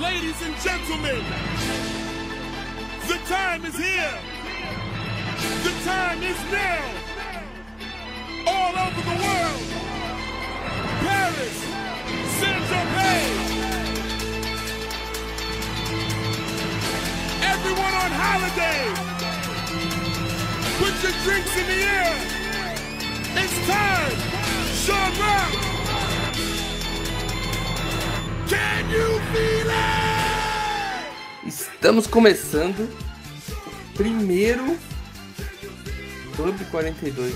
Ladies and gentlemen, the time is here. The time is now. All over the world. Paris, Saint-Tropez. Everyone on holiday. Put your drinks in the air. It's time. Sean Rock. Can you feel it? Estamos começando o primeiro Club 42.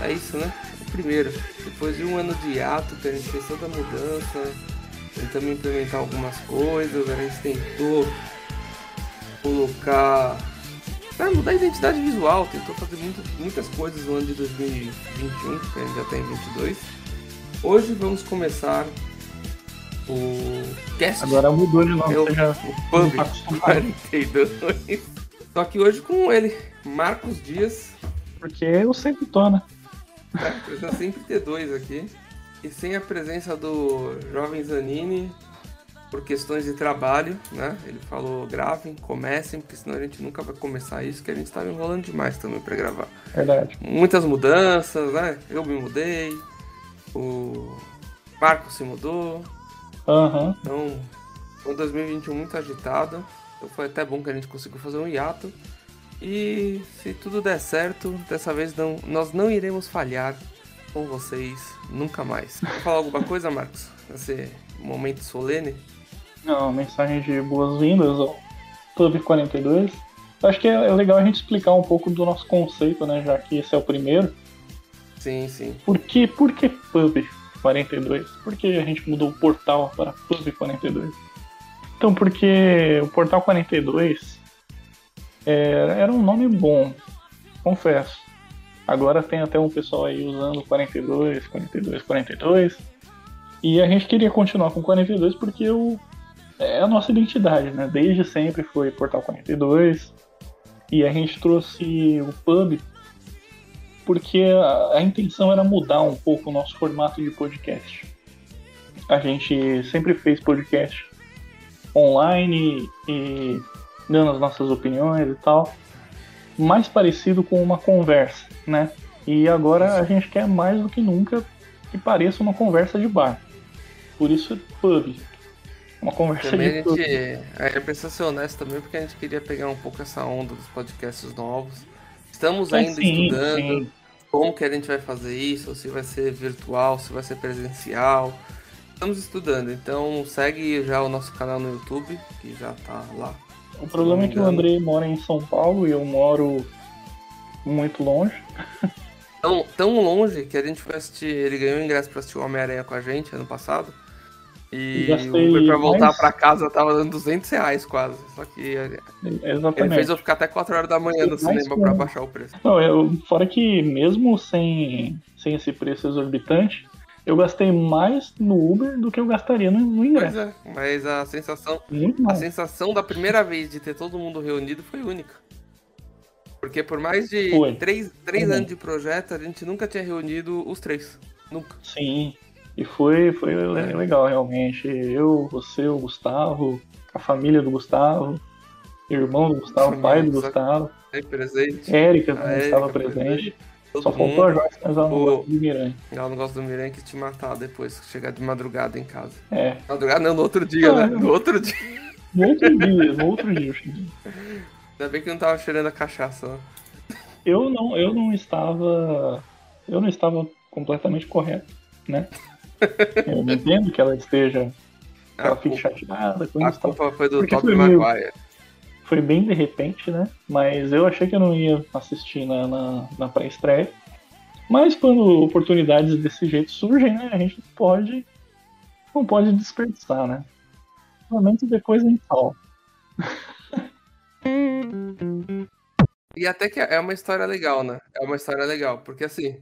É isso, né? O primeiro. Depois de um ano de ato, que a gente fez toda a mudança, tentamos implementar algumas coisas, a gente tentou colocar. Pra mudar a identidade visual, tentou fazer muito, muitas coisas no ano de 2021, que a gente já tem 22. Hoje vamos começar o cast. Agora mudou de nome, Eu- você já o Pub não tá acostumado. 42. Só que hoje com ele, Marcos Dias. Porque eu sempre tô, né? né? Precisa sempre ter dois aqui. E sem a presença do jovem Zanini, por questões de trabalho, né? Ele falou, gravem, comecem, porque senão a gente nunca vai começar isso, que a gente tava enrolando demais também pra gravar. Verdade. Muitas mudanças, né? Eu me mudei, o Marcos se mudou, Aham. Então, foi um 2021 muito agitado. Então foi até bom que a gente conseguiu fazer um hiato. E se tudo der certo, dessa vez não, nós não iremos falhar com vocês nunca mais. Quer falar alguma coisa, Marcos? Nesse momento solene? Não, mensagem de boas-vindas ao Clube 42. Eu Acho que é é legal a gente explicar um pouco do nosso conceito, né? Já que esse é o primeiro. Sim, sim. Por que, por que Pub 42? Por que a gente mudou o portal para Pub 42? Então, porque o Portal 42 é, era um nome bom, confesso. Agora tem até um pessoal aí usando 42, 42, 42. E a gente queria continuar com 42 porque o, é a nossa identidade, né? Desde sempre foi Portal 42. E a gente trouxe o pub porque a, a intenção era mudar um pouco o nosso formato de podcast. A gente sempre fez podcast online e dando as nossas opiniões e tal, mais parecido com uma conversa, né? E agora a gente quer mais do que nunca que pareça uma conversa de bar. Por isso pub. Uma conversa Também de a pub. gente. A gente precisa ser honesto também, porque a gente queria pegar um pouco essa onda dos podcasts novos. Estamos ainda sim, estudando. sim. como que a gente vai fazer isso, se vai ser virtual, se vai ser presencial. Estamos estudando, então segue já o nosso canal no YouTube, que já tá lá. O problema é que o. André mora em São Paulo e eu moro muito longe. Tão, tão longe que a gente foi assistir, ele ganhou ingresso pra assistir o Homem-Aranha com a gente ano passado. E gastei o Uber pra voltar mais- pra casa tava dando 200 reais quase. Só que ele Exatamente. fez eu ficar até 4 horas da manhã no cinema que pra baixar o preço. Não, eu, fora que mesmo sem, sem esse preço exorbitante, eu gastei mais no Uber do que eu gastaria no, no Pois ingresso. é, mas a sensação, A sensação da primeira vez de ter todo mundo reunido foi única. Porque por mais de Foi. três, três Foi anos de projeto, a gente nunca tinha reunido os três. Nunca. Sim. E foi, foi le- legal, realmente. Eu, você, o Gustavo, a família do Gustavo, irmão do Gustavo, pai do do Gustavo, Aí presente. Érica também estava presente. Todo Só mundo. faltou a Joyce, mas ela não O- gosta de Miranha. Ela não gosta do Miranha que te matar depois chegar de madrugada em casa. É. Madrugada não, no outro dia, Ah, né? No outro dia. No outro dia, no outro dia eu cheguei. Ainda bem que não tava cheirando a cachaça. né? Eu não, eu não estava. Eu não estava completamente correto, né? Eu não entendo que ela esteja. Que A ela fique chateada com a isso. tal. culpa foi do Porque Top Maguire. Foi bem de repente, né? Mas eu achei que eu não ia assistir na, na, na pré-estreia. Mas quando oportunidades desse jeito surgem, né? A gente pode. Não pode desperdiçar, né? Realmente depois a gente fala. E até que é uma história legal, né? É uma história legal, porque assim,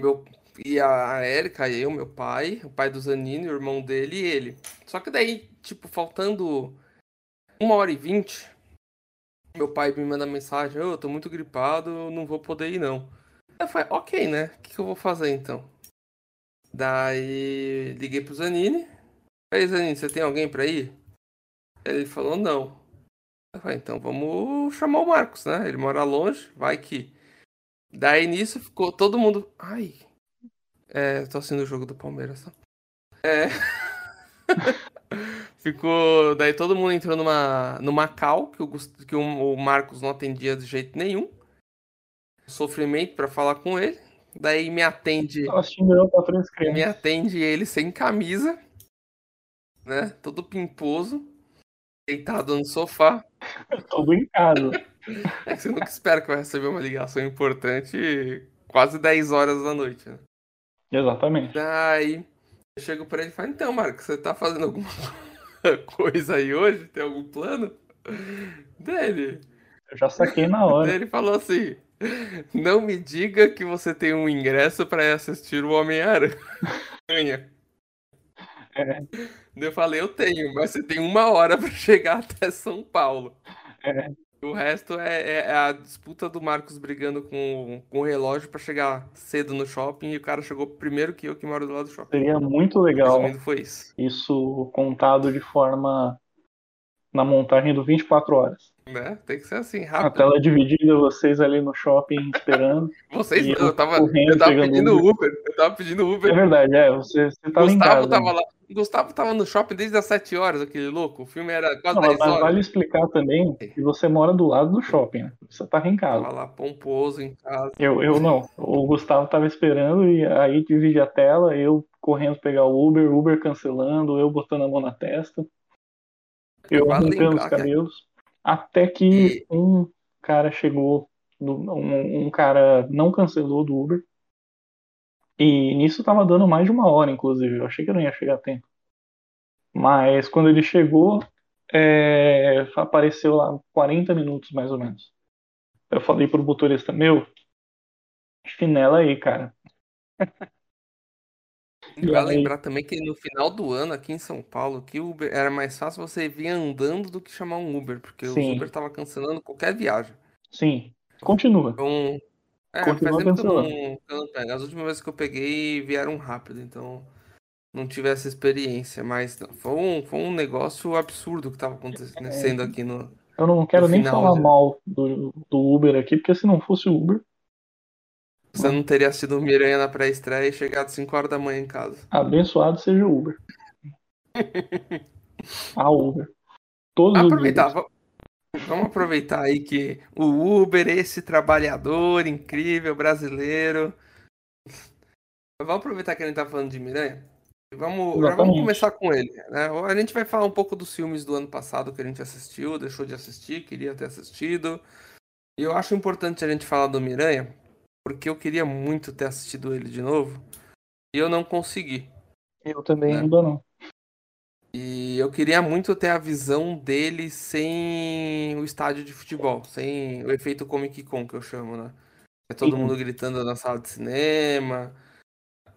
meu e a a Erika e eu, meu pai, o pai do Zanino, o irmão dele e ele. Só que daí, tipo, faltando uma hora e vinte, meu pai me manda mensagem, "Ô, eu tô muito gripado, não vou poder ir não. Eu falei, ok, né? O que, que eu vou fazer então? Daí liguei pro Zanini. Aí, Zanini, você tem alguém pra ir? Ele falou não. Eu falei, então vamos chamar o Marcos, né? Ele mora longe, vai que. Daí nisso ficou todo mundo. Ai. É, tô assistindo o jogo do Palmeiras, tá? É. ficou. Daí todo mundo entrou numa, numa cal que, o, Gust- que o, Marcos não atendia de jeito nenhum. Sofrimento pra falar com ele. Daí me atende. Eu Me atende ele sem camisa, né? Todo pimposo, deitado no sofá. Todo em casa. É que você nunca espera que vai receber uma ligação importante quase 10 horas da noite, né? Exatamente. Daí eu chego pra ele e falo, então, Marcos, você tá fazendo alguma coisa aí hoje? Tem algum plano? Dele. Eu já saquei na hora. Ele falou assim: Não me diga que você tem um ingresso pra ir assistir o Homem-Aranha. É. Eu falei, eu tenho, mas você tem uma hora pra chegar até São Paulo. É. O resto é, é- é a disputa do Marcos brigando com, com o relógio pra chegar cedo no shopping e o cara chegou primeiro que eu que moro do lado do shopping. Seria muito legal Resumindo, foi isso. isso contado de forma na montagem do 24 horas. Né? Tem que ser assim, A rápido. tela dividida, vocês ali no shopping esperando. Vocês, E eu, eu tava, eu tava pedindo Uber. Uber. Eu tava pedindo É Uber. verdade, é, você, você tava Gustavo casa. tava né? lá. Gustavo tava no shopping desde as 7 horas, aquele louco. O filme era quase Não, mas 10 horas. vale explicar também que você mora do lado do shopping, né? Você tava em casa. Tava lá pomposo em casa. Eu, eu não. O Gustavo tava esperando e aí divide a tela, eu correndo pegar o Uber, Uber cancelando, eu botando a mão na testa, eu Vale arrancando os cabelos. Até que um cara chegou, um, um cara não cancelou do Uber. E nisso tava dando mais de uma hora, inclusive. Eu achei que eu não ia chegar a tempo. Mas quando ele chegou, é, apareceu lá 40 minutos mais ou menos. Eu falei pro motorista, meu, chinela aí, cara. Aí? lembrar também que no final do ano, aqui em São Paulo, que o Uber era mais fácil você vir andando do que chamar um Uber, porque o Sim. Uber tava cancelando qualquer viagem. Sim, continua. Então, é, Continua faz tempo que eu não, eu não pego. As últimas vezes que eu peguei vieram rápido, então não tive essa experiência, mas foi um, foi um negócio absurdo que tava acontecendo aqui no. Eu não quero nem final, falar já. mal do, do Uber aqui, porque se não fosse o Uber, Você não teria assistido o Miranha na pré-estreia e chegado 5 horas da manhã em casa. abençoado seja o Uber. A Uber. Todos os Aproveitar, vamos aproveitar aí que o Uber, esse trabalhador incrível brasileiro. Vamos aproveitar que a gente tá falando de Miranha. Vamos, vamos começar com ele. Né? A gente vai falar um pouco dos filmes do ano passado que a gente assistiu, deixou de assistir, queria ter assistido. E eu acho importante a gente falar do Miranha, porque eu queria muito ter assistido ele de novo. E eu não consegui. Eu também né? ainda não. E eu queria muito ter a visão dele sem o estádio de futebol, sem o efeito Comic Con que eu chamo, né? É todo Sim. mundo gritando na sala de cinema.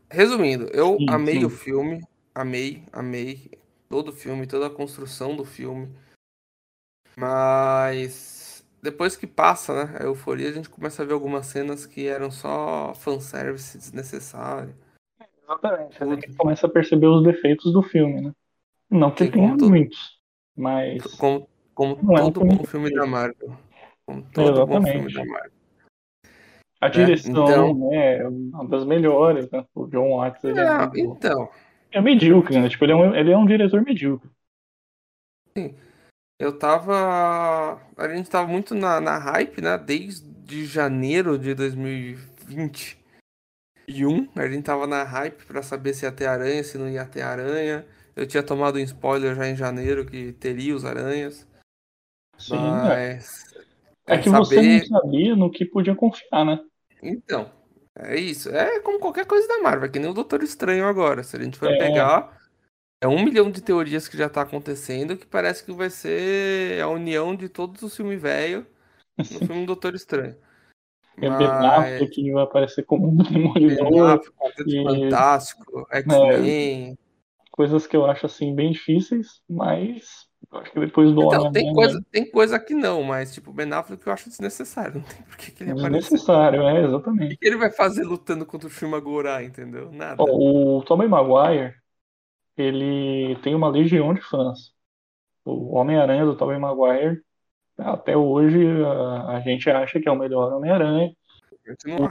Resumindo, eu Sim, amei sim. o filme, amei, amei todo o filme, toda a construção do filme. Mas depois que passa, né, a euforia, a gente começa a ver algumas cenas que eram só fanservice desnecessário. Exatamente. A gente começa a perceber os defeitos do filme, né? Não que Sim, tenha todo- muitos, mas Como, como Não é um todo filme bom filme da Marvel. Como todo bom filme Exatamente. da Marvel. a direção então- né, é uma das melhores. Né? O John Watts ele é, muito- então, é medíocre, né? Tipo, ele é, um, ele é um diretor medíocre. Eu tava. A gente tava muito na, na hype, né? Desde janeiro de 2021. A gente tava na hype pra saber se ia ter aranha, se não ia ter aranha. Eu tinha tomado um spoiler já em janeiro que teria os aranhas. Sim, é. Mas. É é que você saber- não sabia no que podia confiar, né? Então, é isso. É como qualquer coisa da Marvel, é que nem o Doutor Estranho agora. Se a gente for É. pegar, é um milhão de teorias que já tá acontecendo que parece que vai ser a união de todos os filmes velho no filme do Doutor Estranho. É Ben Affleck que vai aparecer como um demolidor, e- Fantástico, X-Men. coisas que eu acho assim bem difíceis, mas eu acho que depois do Então, tem coisa, tem coisa que não, mas tipo, Ben Affleck eu acho desnecessário. Não tem por que ele é aparecer. desnecessário, é, O exatamente. que que ele vai fazer lutando contra o Shumagorá, entendeu? Nada. Ó, o Tobey Maguire, ele tem uma legião de fãs. O Homem-Aranha do Tobey Maguire, até hoje, a, a gente acha que é o melhor Homem-Aranha.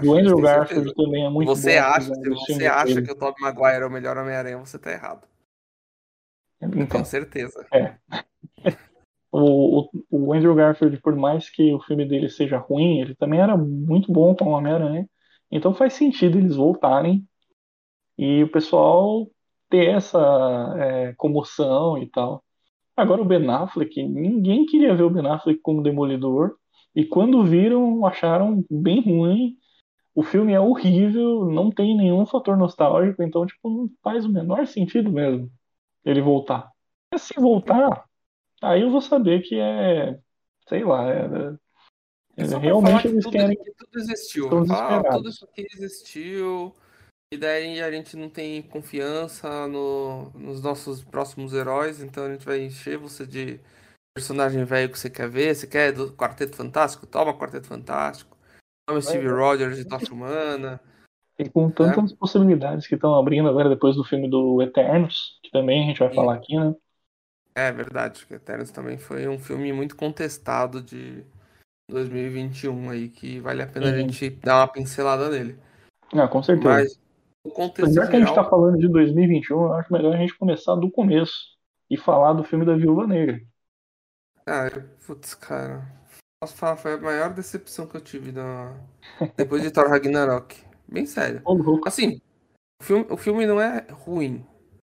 O Andrew Garfield também é muito você bom. Acha, se você acha que o Tobey Maguire é o melhor Homem-Aranha, você tá errado. Então, Com certeza. É. O, o, o, Andrew Garfield, por mais que o filme dele seja ruim, ele também era muito bom com o Homem-Aranha. Então faz sentido eles voltarem e o pessoal ter essa é, comoção e tal. Agora o Ben Affleck, ninguém queria ver o Ben Affleck como Demolidor. E quando viram, acharam bem ruim. O filme é horrível, não tem nenhum fator nostálgico, então tipo, não faz o menor sentido mesmo ele voltar. E se voltar, aí eu vou saber que é, sei lá, é, é, realmente eles tudo, querem. que tudo existiu. ah, tudo isso aqui existiu. E daí a gente não tem confiança no- nos nossos próximos heróis, então a gente vai encher você de personagem velho que você quer ver. Você quer do Quarteto Fantástico? Toma Quarteto Fantástico. Toma Steve Rogers de Tocha Humana. E com tantas possibilidades que estão abrindo agora depois do filme do Eternos, que também a gente vai Sim. falar aqui, né? É verdade, que Eternos também foi um filme muito contestado de 2021 aí, que vale a pena a Sim. gente dar uma pincelada nele. Ah, com certeza. Mas o contexto Já que a gente geral... tá falando de 2021, eu acho melhor a gente começar do começo e falar do filme da Viúva Negra. Cara, putz, cara. Posso falar, foi a maior decepção que eu tive na... depois de Thor Ragnarok. Bem sério. Assim, o filme, o filme não é ruim.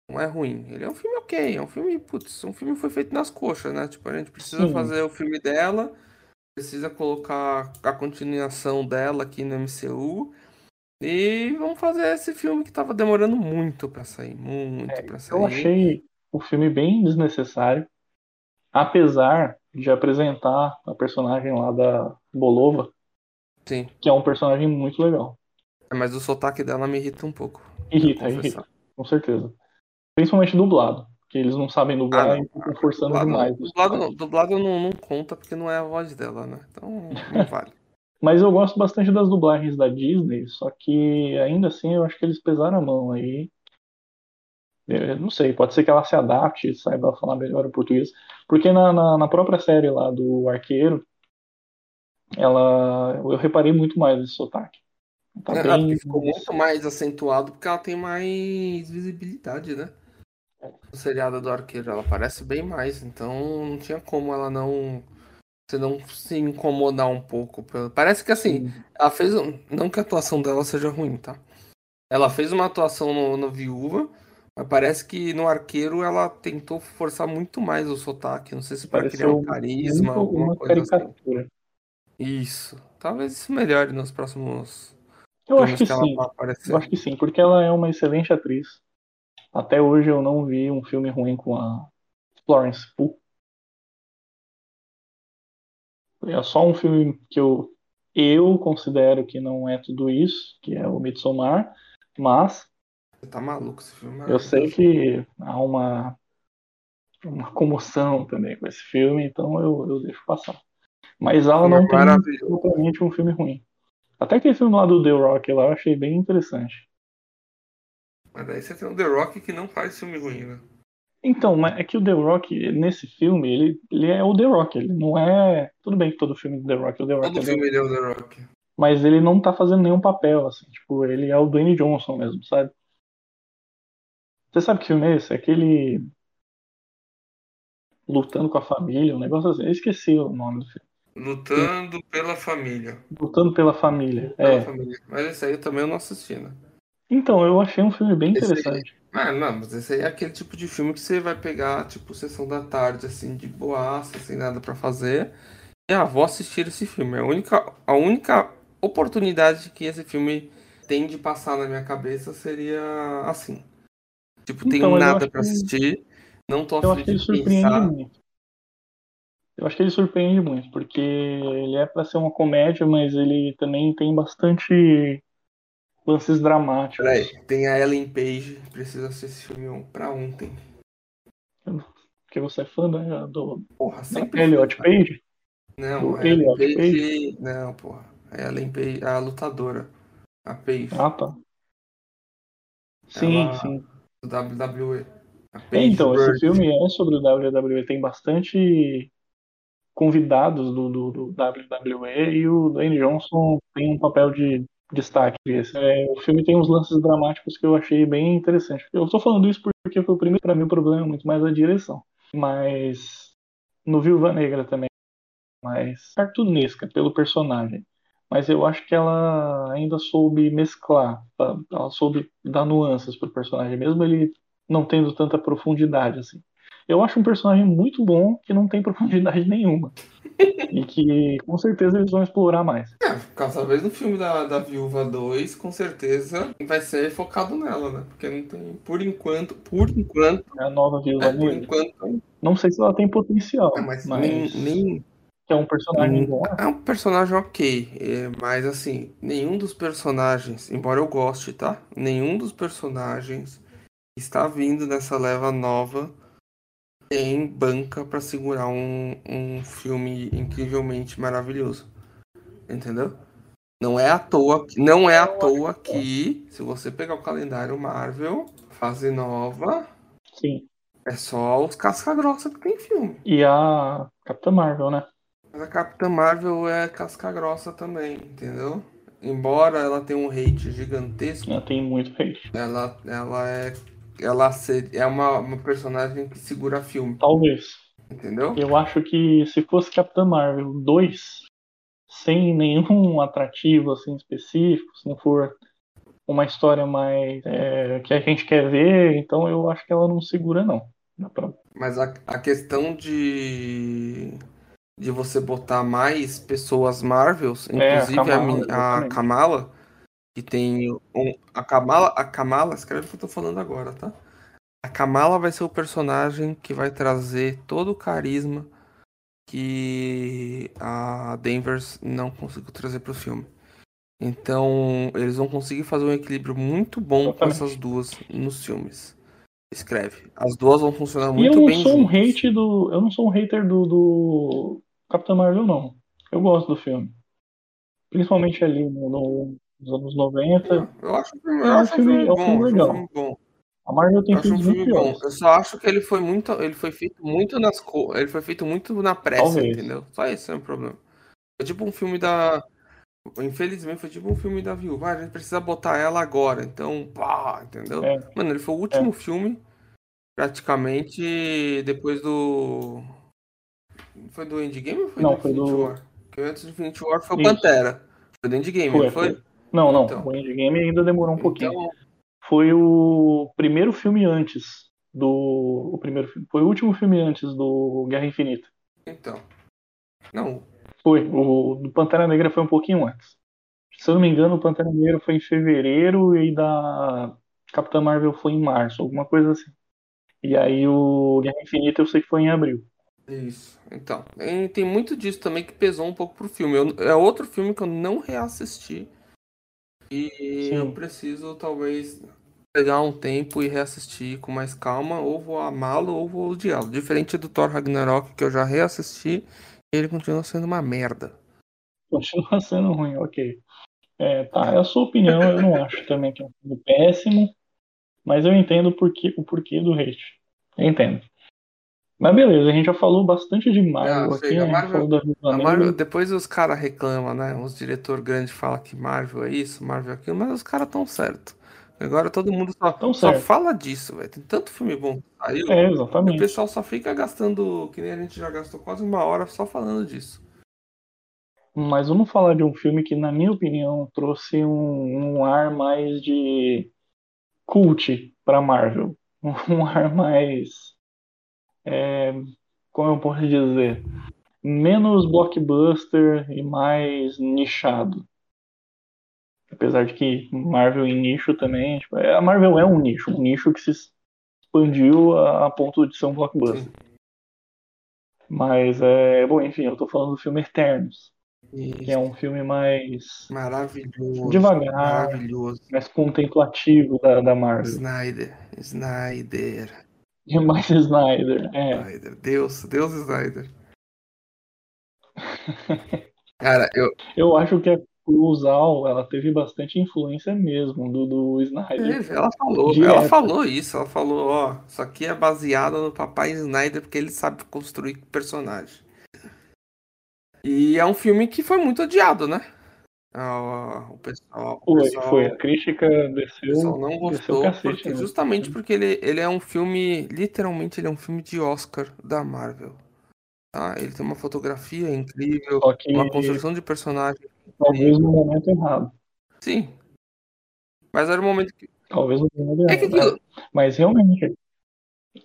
Não é ruim. Ele é um filme ok. É um filme, putz, um filme foi feito nas coxas, né? Tipo, a gente precisa Sim. fazer o filme dela, precisa colocar a continuação dela aqui no MCU. E vamos fazer esse filme que tava demorando muito pra sair. Muito pra sair. É, Eu achei o filme bem desnecessário, apesar de apresentar a personagem lá da Bolova, Sim. que é um personagem muito legal. Mas o sotaque dela me irrita um pouco. Irrita, vou confessar. irrita, com certeza. Principalmente dublado, porque eles não sabem dublar Ah, e ficam forçando Dublado, demais. dublado, dublado não, não conta porque não é a voz dela, né? Então não vale. Mas eu gosto bastante das dublagens da Disney, só que ainda assim eu acho que eles pesaram a mão aí. Eu não sei, pode ser que ela se adapte, saiba falar melhor o português. Porque na, na, na própria série lá do Arqueiro, ela eu reparei muito mais esse sotaque. Tá É, bem. ficou muito mais acentuado porque ela tem mais visibilidade, né? O seriado do Arqueiro, ela aparece bem mais, então não tinha como ela não. Você não se incomodar um pouco. Parece que assim, ela fez. um- Não que a atuação dela seja ruim, tá? Ela fez uma atuação no, no Viúva, mas parece que no Arqueiro ela tentou forçar muito mais o sotaque. Não sei se para criar um carisma, alguma uma coisa assim. caricatura. Isso. Talvez isso melhore nos próximos Eu acho que que sim. Eu acho que sim, porque ela é uma excelente atriz. Até hoje eu não vi um filme ruim com a Florence Pugh. É só um filme que eu, eu considero que não é tudo isso, que é o Midsommar, mas Você tá maluco esse filme? eu sei que há uma, uma comoção também com esse filme, então eu, eu deixo passar. Mas ela não tem totalmente um filme ruim. Até aquele filme lá do The Rock lá eu achei bem interessante. Mas daí você tem o The Rock que não faz filme ruim, né? Então, mas é que o The Rock, nesse filme, ele, ele é o The Rock, ele não é. Tudo bem que todo filme do The Rock é o The Rock, Todo é filme ele é o The Rock. mas ele não tá fazendo nenhum papel, assim, tipo, ele é o Dwayne Johnson mesmo, sabe? Você sabe que filme é esse? É aquele. Lutando com a família, um negócio assim. Eu esqueci o nome do filme. Lutando pela família. Lutando pela família. Pela É. família. Mas esse aí eu também eu não assisti, né? Então, eu achei um filme bem Esse aí- interessante. Ah, não, mas esse aí é aquele tipo de filme que você vai pegar, tipo, sessão da tarde, assim, de boaça, sem nada pra fazer. E, ah, vou assistir esse filme. É a única, a única oportunidade que esse filme tem de passar na minha cabeça seria assim. Tipo, tenho Então, eu nada que- assistir, não tô afim de pensar. muito. Eu acho que ele surpreende muito, porque ele é pra ser uma comédia, mas ele também tem bastante lances dramáticos. Peraí, tem a Ellen Page, preciso assistir esse filme pra ontem. Porque você é fã da, do Porra, sempre. Elliot cara. Page? Não, a Ellen Elliot Page. Não, porra. A Ellen Page, a lutadora. A Page. Ah, tá. Sim, Ela- sim. do WWE. É, então, esse Bird. filme é sobre o WWE, tem bastante convidados do, do, do WWE e o Dwayne Johnson tem um papel de destaque. Esse. É, o filme tem uns lances dramáticos que eu achei bem interessante. Eu tô falando isso porque foi o primeiro, pra mim o problema é muito mais a direção. Mas no Viúva Negra também, mais cartunesca pelo personagem. Mas eu acho que ela ainda soube mesclar, ela soube dar nuances pro personagem, mesmo ele não tendo tanta profundidade assim. Eu acho um personagem muito bom que não tem profundidade nenhuma. e que com certeza eles vão explorar mais. É, talvez no filme da, da Viúva 2, com certeza vai ser focado nela, né? Porque não tem, por enquanto, por enquanto, É a nova Viúva é, por enquanto, Não sei se ela tem potencial, é, mas, mas, nem, nem é um personagem Hum, bom. é um personagem ok, é, mas assim, nenhum dos personagens, embora eu goste, tá? Nenhum dos personagens está vindo nessa leva nova tem banca pra segurar um, um filme incrivelmente maravilhoso. Entendeu? Não é à toa, não é à toa que, se você pegar o calendário Marvel, fase nova, Sim. é só os casca-grossa que tem filme. E a Capitã Marvel, né? Mas a Capitã Marvel é casca-grossa também, entendeu? Embora ela tenha um hate gigantesco, Ela tem muito hate. ela, ela é. Ela é uma, uma personagem que segura filme, Talvez. entendeu? Eu acho que se fosse Capitã Marvel 2, sem nenhum atrativo assim específico, se não for uma história mais é, que a gente quer ver, então eu acho que ela não segura não. Mas a, a questão de. de você botar mais pessoas Marvels, É, a inclusive a, Kamala, a exatamente. Kamala, que tem um, a Kamala, a Kamala, escreve o que eu tô falando agora, tá? A Kamala vai ser o personagem que vai trazer todo o carisma que a Danvers não conseguiu trazer pro filme. Então, eles vão conseguir fazer um equilíbrio muito bom com essas duas nos filmes. Escreve. As duas vão funcionar E eu muito não bem sou um juntas. hate do, eu não sou um hater do, do Capitã Marvel não. Eu gosto do filme. Principalmente ali no, no- nos anos 90. Eu acho, eu É um acho um filme- filme é um bom, filme eu acho um legal. filme bom. A Marvel tem Eu acho um filmes muito filme bom. Eu só acho que ele foi muito, ele foi feito muito nas co... ele foi feito muito na pressa, Talvez. entendeu? Só esse é o problema. Foi tipo um filme da Infelizmente foi tipo um filme da Viúva. Ah, a gente precisa botar ela agora, então, pá, entendeu? É. Mano, ele foi o último filme praticamente depois do foi do Endgame ou foi Não, do foi Infinity do- War? Porque antes do Infinity War foi o Isso. Pantera. Foi do Endgame, Foi, foi? Não, não. Então. O Endgame ainda demorou um pouquinho. Então, Foi o primeiro filme antes do. O primeiro filme. Foi o último filme antes do Guerra Infinita. então. Não, Foi. O do Pantera Negra foi um pouquinho antes. Se eu não me engano, o Pantera Negra foi em fevereiro e da Capitã Marvel foi em março, alguma coisa assim. E aí o Guerra Infinita eu sei que foi em abril. Isso. Então, tem, tem muito disso também que pesou um pouco pro filme. Eu- é outro filme que eu não reassisti. E Sim. eu preciso, talvez, pegar um tempo e reassistir com mais calma. Ou vou amá-lo ou vou odiá-lo. Diferente do Thor Ragnarok, que eu já reassisti. Ele continua sendo uma merda. Continua sendo ruim, ok. É, tá, é a sua opinião, eu não acho também que é um filme péssimo, mas eu entendo o porquê, o porquê do hate. Eu entendo. Mas beleza, a gente já falou bastante de Marvel Ah, aqui, né? A Marvel- A. Marvel, depois os caras reclamam, né? Os diretor grandes falam que Marvel é isso, Marvel é aquilo, mas os caras tão certo. Agora todo mundo só, Tão só certo. fala disso, velho. Tem tanto filme bom saiu. É, E o exatamente. pessoal só fica gastando, que nem a gente já gastou quase uma hora só falando disso. Mas vamos falar de um filme que, na minha opinião, trouxe um, um ar mais de cult pra Marvel. Um ar mais. É, como eu posso dizer? Menos blockbuster e mais nichado. Apesar de que Marvel em nicho também. tipo, é- a Marvel é um nicho, um nicho que se expandiu a, a ponto de ser um blockbuster. Sim. Mas é. Bom, enfim, eu tô falando do filme Eternos, que é Isso. um filme mais. Maravilhoso. Devagar. Maravilhoso. mais contemplativo da, da Marvel. Snyder. Snyder. E mais Snyder. É. Snyder. Deus. Deus Snyder. Cara, eu. Eu acho que é Clusal, ela teve bastante influência mesmo do, do Snyder. Ela falou, Direto. ela falou isso, ela falou, ó, isso aqui é baseado no papai Snyder porque ele sabe construir personagem. E é um filme que foi muito odiado, né? Ah, O pessoal, o Foi, pessoal, foi. A crítica o desceu, pessoal não gostou, cacete. porque, né? justamente porque ele, ele é um filme, literalmente ele é um filme de Oscar da Marvel. Tá? Ele tem uma fotografia incrível, uma construção de personagem. talvez no momento errado. Sim. Mas era o momento que. Talvez no momento É errado. aquilo. é. Mas realmente,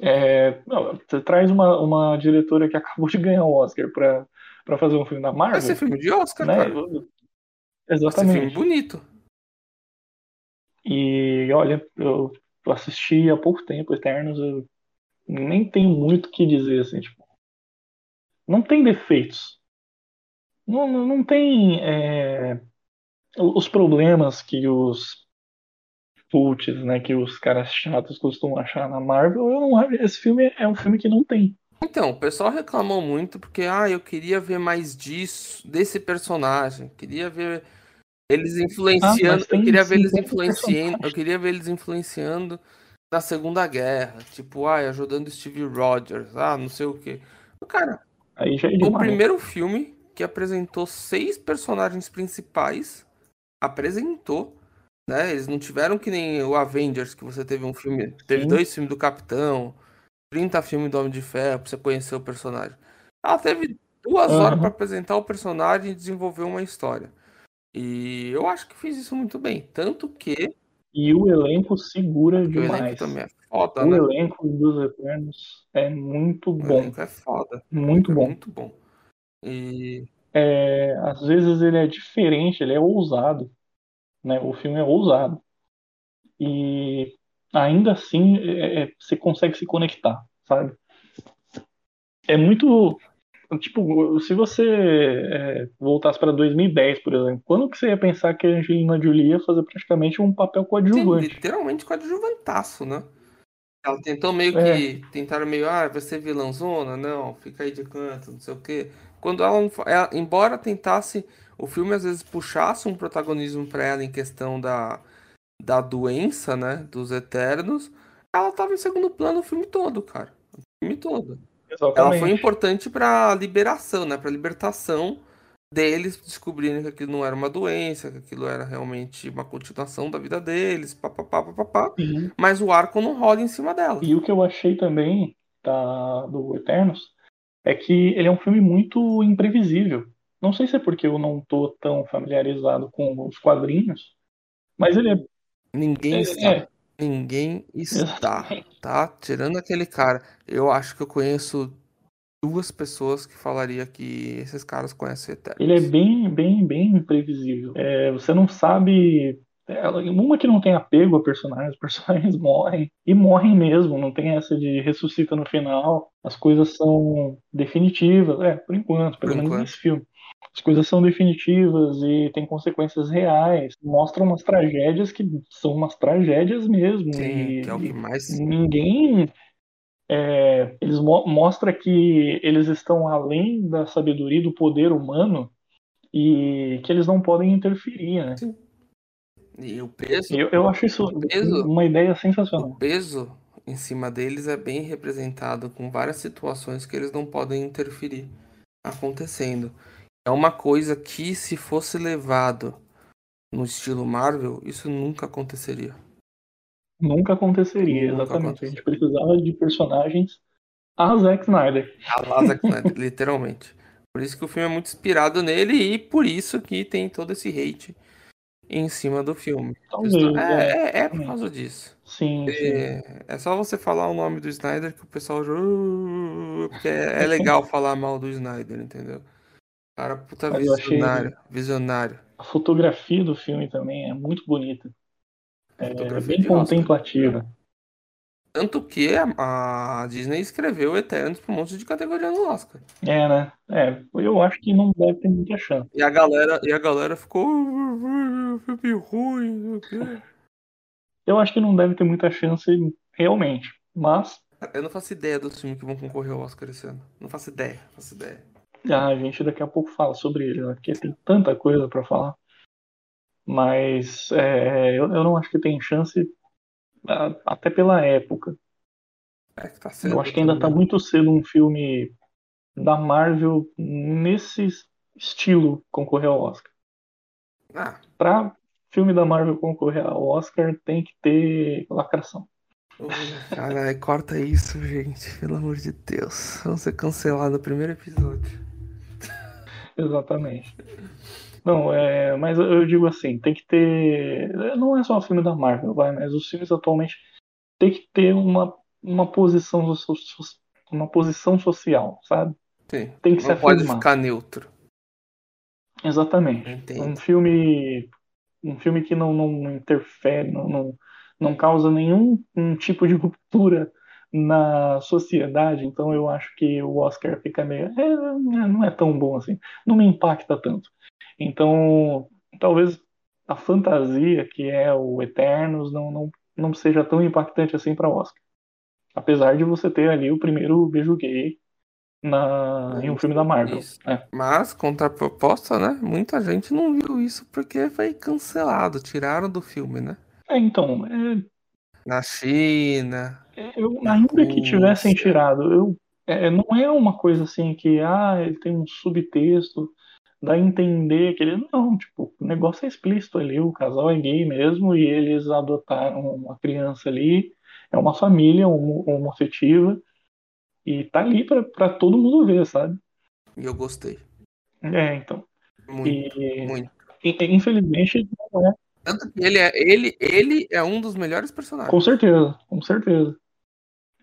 é, não, você traz uma, uma diretora que acabou de ganhar o Oscar pra, pra fazer um filme da Vai ser Marvel, filme de Oscar, né? cara. Vai ser filme Exatamente. bonito. E olha, eu assisti há pouco tempo Eternos, eu nem tenho muito o que dizer, assim, tipo, não tem defeitos. Não, não, não tem é, os problemas que os putz, né, que os caras chatos costumam achar na Marvel. Eu não, esse filme é um filme que não tem. Então, o pessoal reclamou muito porque, ah, eu queria ver mais disso, desse personagem. Queria ver eles influenciando. Ah, mas tem eu queria ver eles 50 influenciando. Eu queria ver eles influenciando na Segunda Guerra. Tipo, ah, ajudando Steve Rogers. Ah, não sei o quê. Cara, Aí já é o primeiro filme que apresentou seis personagens principais. Apresentou. Né? Eles não tiveram que nem o Avengers, que você teve um filme. Teve Sim. dois filmes do Capitão. 30 filmes do Homem de Ferro pra você conhecer o personagem. Ela teve duas Aham. horas pra apresentar o personagem e desenvolver uma história. E eu acho que fiz isso muito bem. Tanto que E o elenco segura o elenco demais. também é foda, O né? elenco dos Eternos é muito O bom. elenco é foda. Muito É bom. muito bom. E É, às vezes ele é diferente, ele é ousado, né? O filme é ousado. E ainda assim é- é- você consegue se conectar, sabe? É muito. Tipo, se você é, voltasse para 2010, por exemplo, quando que você ia pensar que a Angelina Jolie ia fazer praticamente um papel sim, coadjuvante? literalmente coadjuvantaço, né? Ela tentou meio É. que. Tentaram meio, ah, vai ser vilãozona? Não, fica aí de canto, não sei o quê. Quando ela, ela- embora tentasse, o filme às vezes puxasse um protagonismo pra ela em questão da, da doença, né? Dos Eternos, ela tava em segundo plano o filme todo, cara. O filme todo. Ela foi Exatamente. importante pra liberação, né? Pra libertação deles descobrirem que aquilo não era uma doença, que aquilo era realmente uma continuação da vida deles, papapá, papapá. Sim. Mas o arco não rola em cima dela. E o que eu achei também da, do Eternos é que ele é um filme muito imprevisível. Não sei se é porque eu não tô tão familiarizado com os quadrinhos, mas ele é. Ninguém é- está. é, Ninguém está, Exatamente. tá? Tirando aquele cara. Eu acho que eu conheço duas pessoas que falaria que esses caras conhecem Eternos. ele é bem, bem, bem imprevisível. É, você não sabe. é, Uma que não tem apego a personagens, os personagens morrem. E morrem mesmo, não tem essa de ressuscita no final. As coisas são definitivas. É, por enquanto, pelo Por menos enquanto. nesse filme. As coisas são definitivas e tem consequências reais. Mostram umas tragédias que são umas tragédias mesmo. Sim, e, que é o que mais. ninguém é, eles mo mostra que eles estão além da sabedoria e do poder humano e que eles não podem interferir, né? E o peso, Eu, eu acho isso O peso- uma ideia o sensacional. peso em cima deles é bem representado com várias situações que eles não podem interferir acontecendo. É uma coisa que, se fosse levado no estilo Marvel, isso nunca aconteceria. Nunca aconteceria, Nunca exatamente. A gente precisava de personagens a Zack Snyder. A Zack Snyder, literalmente. Por isso que o filme é muito inspirado nele e por isso que tem todo esse hate em cima do filme. Talvez, É, é. é, é por causa disso. Sim, sim. É, é só você falar o nome do Snyder que o pessoal. "Uh", Porque é, é legal falar mal do Snyder, entendeu? Cara, puta Mas eu achei- visionário. Visionário. A fotografia do filme também é muito bonita. É Fotografia bem Oscar. contemplativa. Tanto que a, Disney escreveu Eternos pra um monte de categoria no Oscar. É, né? É, eu acho que não deve ter muita chance. E a galera, e a galera ficou. "Uh, Filme ruim, não sei o quê." Eu acho que não deve ter muita chance realmente. Mas Eu não faço ideia dos filmes que vão concorrer ao Oscar esse ano. Não faço ideia, não faço ideia. Ah, a gente daqui a pouco fala sobre ele, né? Porque tem tanta coisa pra falar. Mas é, eu, eu não acho que tem chance, até pela época. É que tá cedo Eu acho que ainda tá também. muito cedo um filme da Marvel nesse estilo concorrer ao Oscar. Ah, Pra filme da Marvel concorrer ao Oscar, tem que ter lacração. Caralho, corta isso, gente. Pelo amor de Deus. Vamos ser cancelados no primeiro episódio. Exatamente. Não, é, mas eu digo assim, tem que ter. Não é só o filme da Marvel, vai, mas os filmes atualmente tem que ter uma, uma posição uma posição social, sabe? Sim. Tem que se Não pode afirmar. ficar neutro. Exatamente. Entendo. Um filme, um filme que não, não interfere, não, não, não causa nenhum um tipo de ruptura na sociedade. Então eu acho que o Oscar fica meio, é, não é tão bom assim, não me impacta tanto. Então talvez a fantasia que é o Eternos não, não, não seja tão impactante assim para o Oscar. Apesar de você ter ali o primeiro beijo gay na, em um filme da Marvel. Isso. É. Mas, contraproposta, né? Muita gente não viu isso porque foi cancelado. Tiraram do filme, né? É, então, é, Na China. Eu, Na ainda que tivessem Rússia. tirado, eu, é, não é uma coisa assim que, ah, ele tem um subtexto, dá a entender que ele. Não, tipo, o negócio é explícito ali, o casal é gay mesmo e eles adotaram uma criança ali, é uma família homo- homoafetiva e tá ali pra, pra todo mundo ver, sabe? E eu gostei. É, então. Muito, E, muito. infelizmente, não é. Tanto que ele é, ele, ele é um dos melhores personagens. Com certeza, com certeza.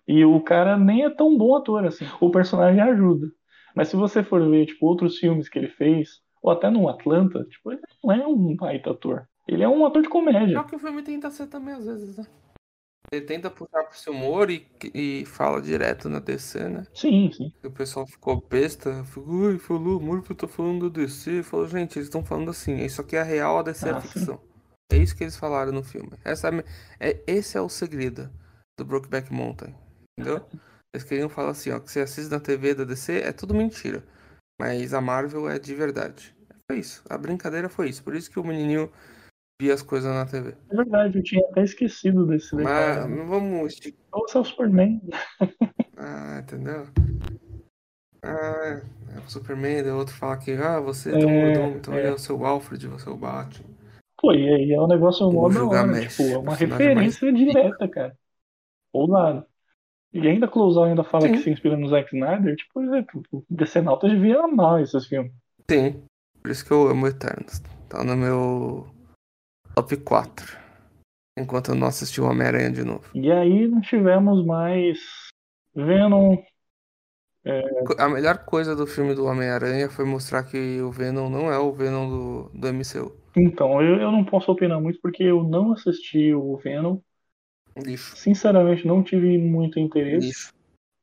E o cara nem é tão bom ator assim. O personagem ajuda. Mas se você for ver, tipo, outros filmes que ele fez, ou até no Atlanta, tipo, ele não é um baita ator. Ele é um ator de É comédia. o que o filme tenta ser também, às vezes, né? Ele tenta puxar pro seu humor e, e fala direto na DC, né? Sim, sim. E o pessoal ficou besta, ficou, ui, falou, que eu tô falando da DC. Falou, gente, eles estão falando assim, isso aqui é real, a DC é Ah, a sim. É isso que eles falaram no filme. Essa é, é- esse é o segredo do Brokeback Mountain, entendeu? Eles queriam falar assim, ó, que você assiste na TV da DC é tudo mentira, mas a Marvel é de verdade. Foi isso, a brincadeira foi isso. Por isso que o menininho via as coisas na TV. É verdade, eu tinha até esquecido desse Mas detalhe. né? não vamos Ou é o Superman. Ah, entendeu? Ah, é o Superman, daí o outro fala que, ah, você é É, então ele é. é o seu Alfred, você é o Batman. Pô, e aí é um negócio mó da hora. Tipo, é uma referência direta, cara. Ousado. E ainda Clouzal ainda fala Sim. que se inspira no Zack Snyder. Tipo, é, o Decenalta devia amar esses filmes. Sim, por isso que eu amo Eternos. Tá no meu top 4. Enquanto eu não assisti o Homem-Aranha de novo. E aí nós tivemos mais Venom. Co- A melhor coisa do filme do Homem-Aranha foi mostrar que o Venom não é o Venom do, do MCU. Então, eu, eu não posso opinar muito porque eu não assisti o Venom. Lixo. Sinceramente, não tive muito interesse. Lixo.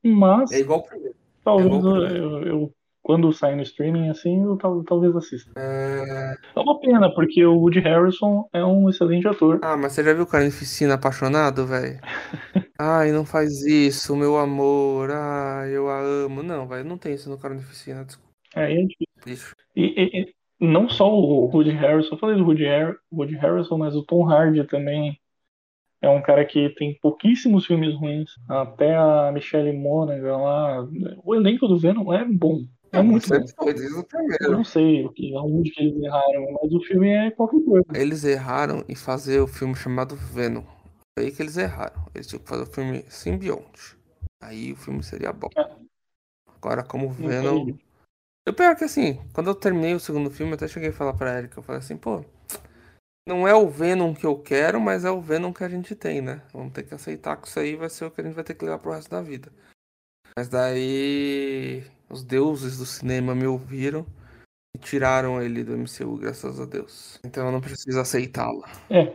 Mas É igual o primeiro. talvez é o eu, eu- eu- quando sair no streaming assim, eu tal- talvez assista. É... É uma pena, porque o Woody Harrison é um excelente ator. Ah, mas você já viu Carnificina apaixonado, velho? Ai, não faz isso, meu amor. Ai, eu a amo. Não, velho, não tem isso no Carnificina, desculpa. Aí é difícil. E- e não só o Woody Harrison, eu falei do Woody, Har- Woody Harrison, mas o Tom Hardy também é um cara que tem pouquíssimos filmes ruins. Até a Michelle Monaghan lá. O elenco do Venom é bom. É muito bom. Eu não sei o que, aonde que eles erraram, mas o filme é qualquer coisa. Eles erraram em fazer o filme chamado Venom. Foi aí que eles erraram. Eles tinham que fazer o filme Simbionte. Aí o filme seria bom. É. Agora, como Venom. Eu pior que assim, quando eu terminei o segundo filme, eu até cheguei a falar pra Erika, eu falei assim, pô, não é o Venom que eu quero, mas é o Venom que a gente tem, né? Vamos ter que aceitar que isso aí vai ser o que a gente vai ter que levar pro resto da vida. Mas daí os deuses do cinema me ouviram e tiraram ele do MCU, graças a Deus. Então eu não preciso aceitá-lo. É,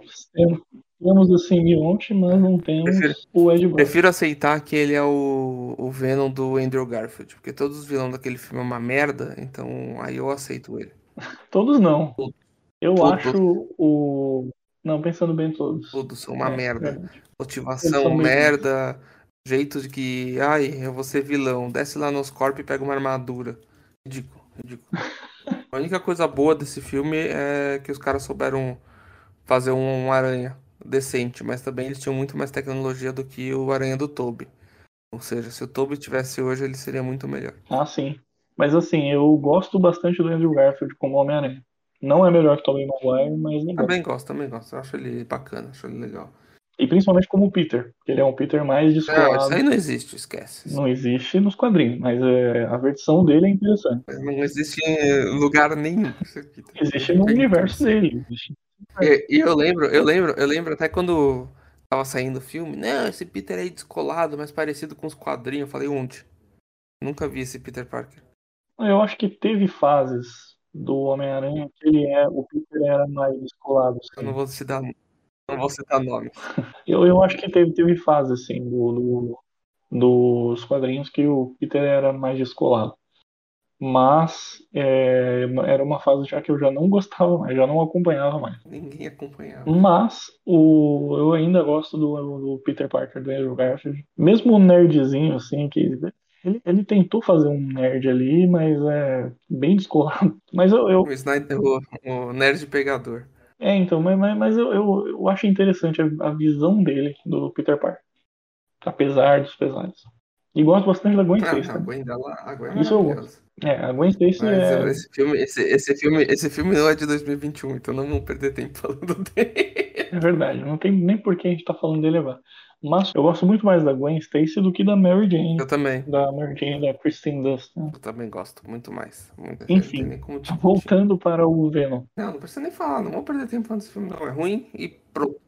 temos o simbionte, mas não temos Prefiro- o Ed Brock. Prefiro aceitar que ele é o, o Venom do Andrew Garfield, porque todos os vilões daquele filme é uma merda, então aí eu aceito ele. Todos não. Eu Todos. acho o. Não, pensando bem todos. Todos são uma É, merda. Eles Motivação, merda, jeito de que, ai, eu vou ser vilão, desce lá nos corpos e pega uma armadura. Ridículo, ridículo. A única coisa boa desse filme é que os caras souberam fazer um aranha decente, mas também eles tinham muito mais tecnologia do que o aranha do Toby. Ou seja, se o Toby tivesse hoje, ele seria muito melhor. Ah, sim. Mas assim, eu gosto bastante do Andrew Garfield como Homem-Aranha. Não é melhor que Tobey Maguire, mas não. Também gosto, também gosto. Eu acho ele bacana, acho ele legal. E principalmente como o Peter, que ele é um Peter mais Não, isso descolado. aí não existe, esquece. Não existe nos quadrinhos, mas é, a versão dele é interessante. Não existe em lugar nenhum. Aqui. Existe no É universo dele. Existe. E, e eu lembro, eu lembro, eu lembro até quando tava saindo o filme, não, esse Peter aí descolado, mas parecido com os quadrinhos. Eu falei, onde? Nunca vi esse Peter Parker. Eu acho que teve fases do Homem-Aranha que ele é, o Peter era mais descolado. Eu Assim. não vou citar, não vou citar nome. Eu, eu acho que teve, teve fase assim do, do- dos quadrinhos que o Peter era mais descolado. Mas é, era uma fase já que eu já não gostava mais, já não acompanhava mais. Ninguém acompanhava. Mas o, eu ainda gosto do, do Peter Parker, do Andrew Garfield. Mesmo o nerdzinho, assim, que ele, ele tentou fazer um nerd ali, mas é bem descolado. Mas eu, eu O Snyder, o, o nerd pegador. é, então, mas, mas, eu, eu, eu acho interessante a, a visão dele do Peter Parker. Apesar dos pesares. E gosto bastante da Gwen Ah, Stacy. a. Gwen dela, a Gwen é Isso eu maravilhosa. É, a Gwen Stacy Mas é. esse filme, esse, esse filme, esse filme não é de 2021, então não vamos perder tempo falando dele. É verdade, não tem nem por que a gente tá falando dele agora. Mas eu gosto muito mais da Gwen Stacy do que da Mary Jane. Eu também, Da Mary Jane da Christine Dust. né? eu também gosto muito mais. Muito, Enfim. Voltando para o Venom. Não, não precisa nem falar, não vamos perder tempo falando desse filme, não. É ruim e pronto.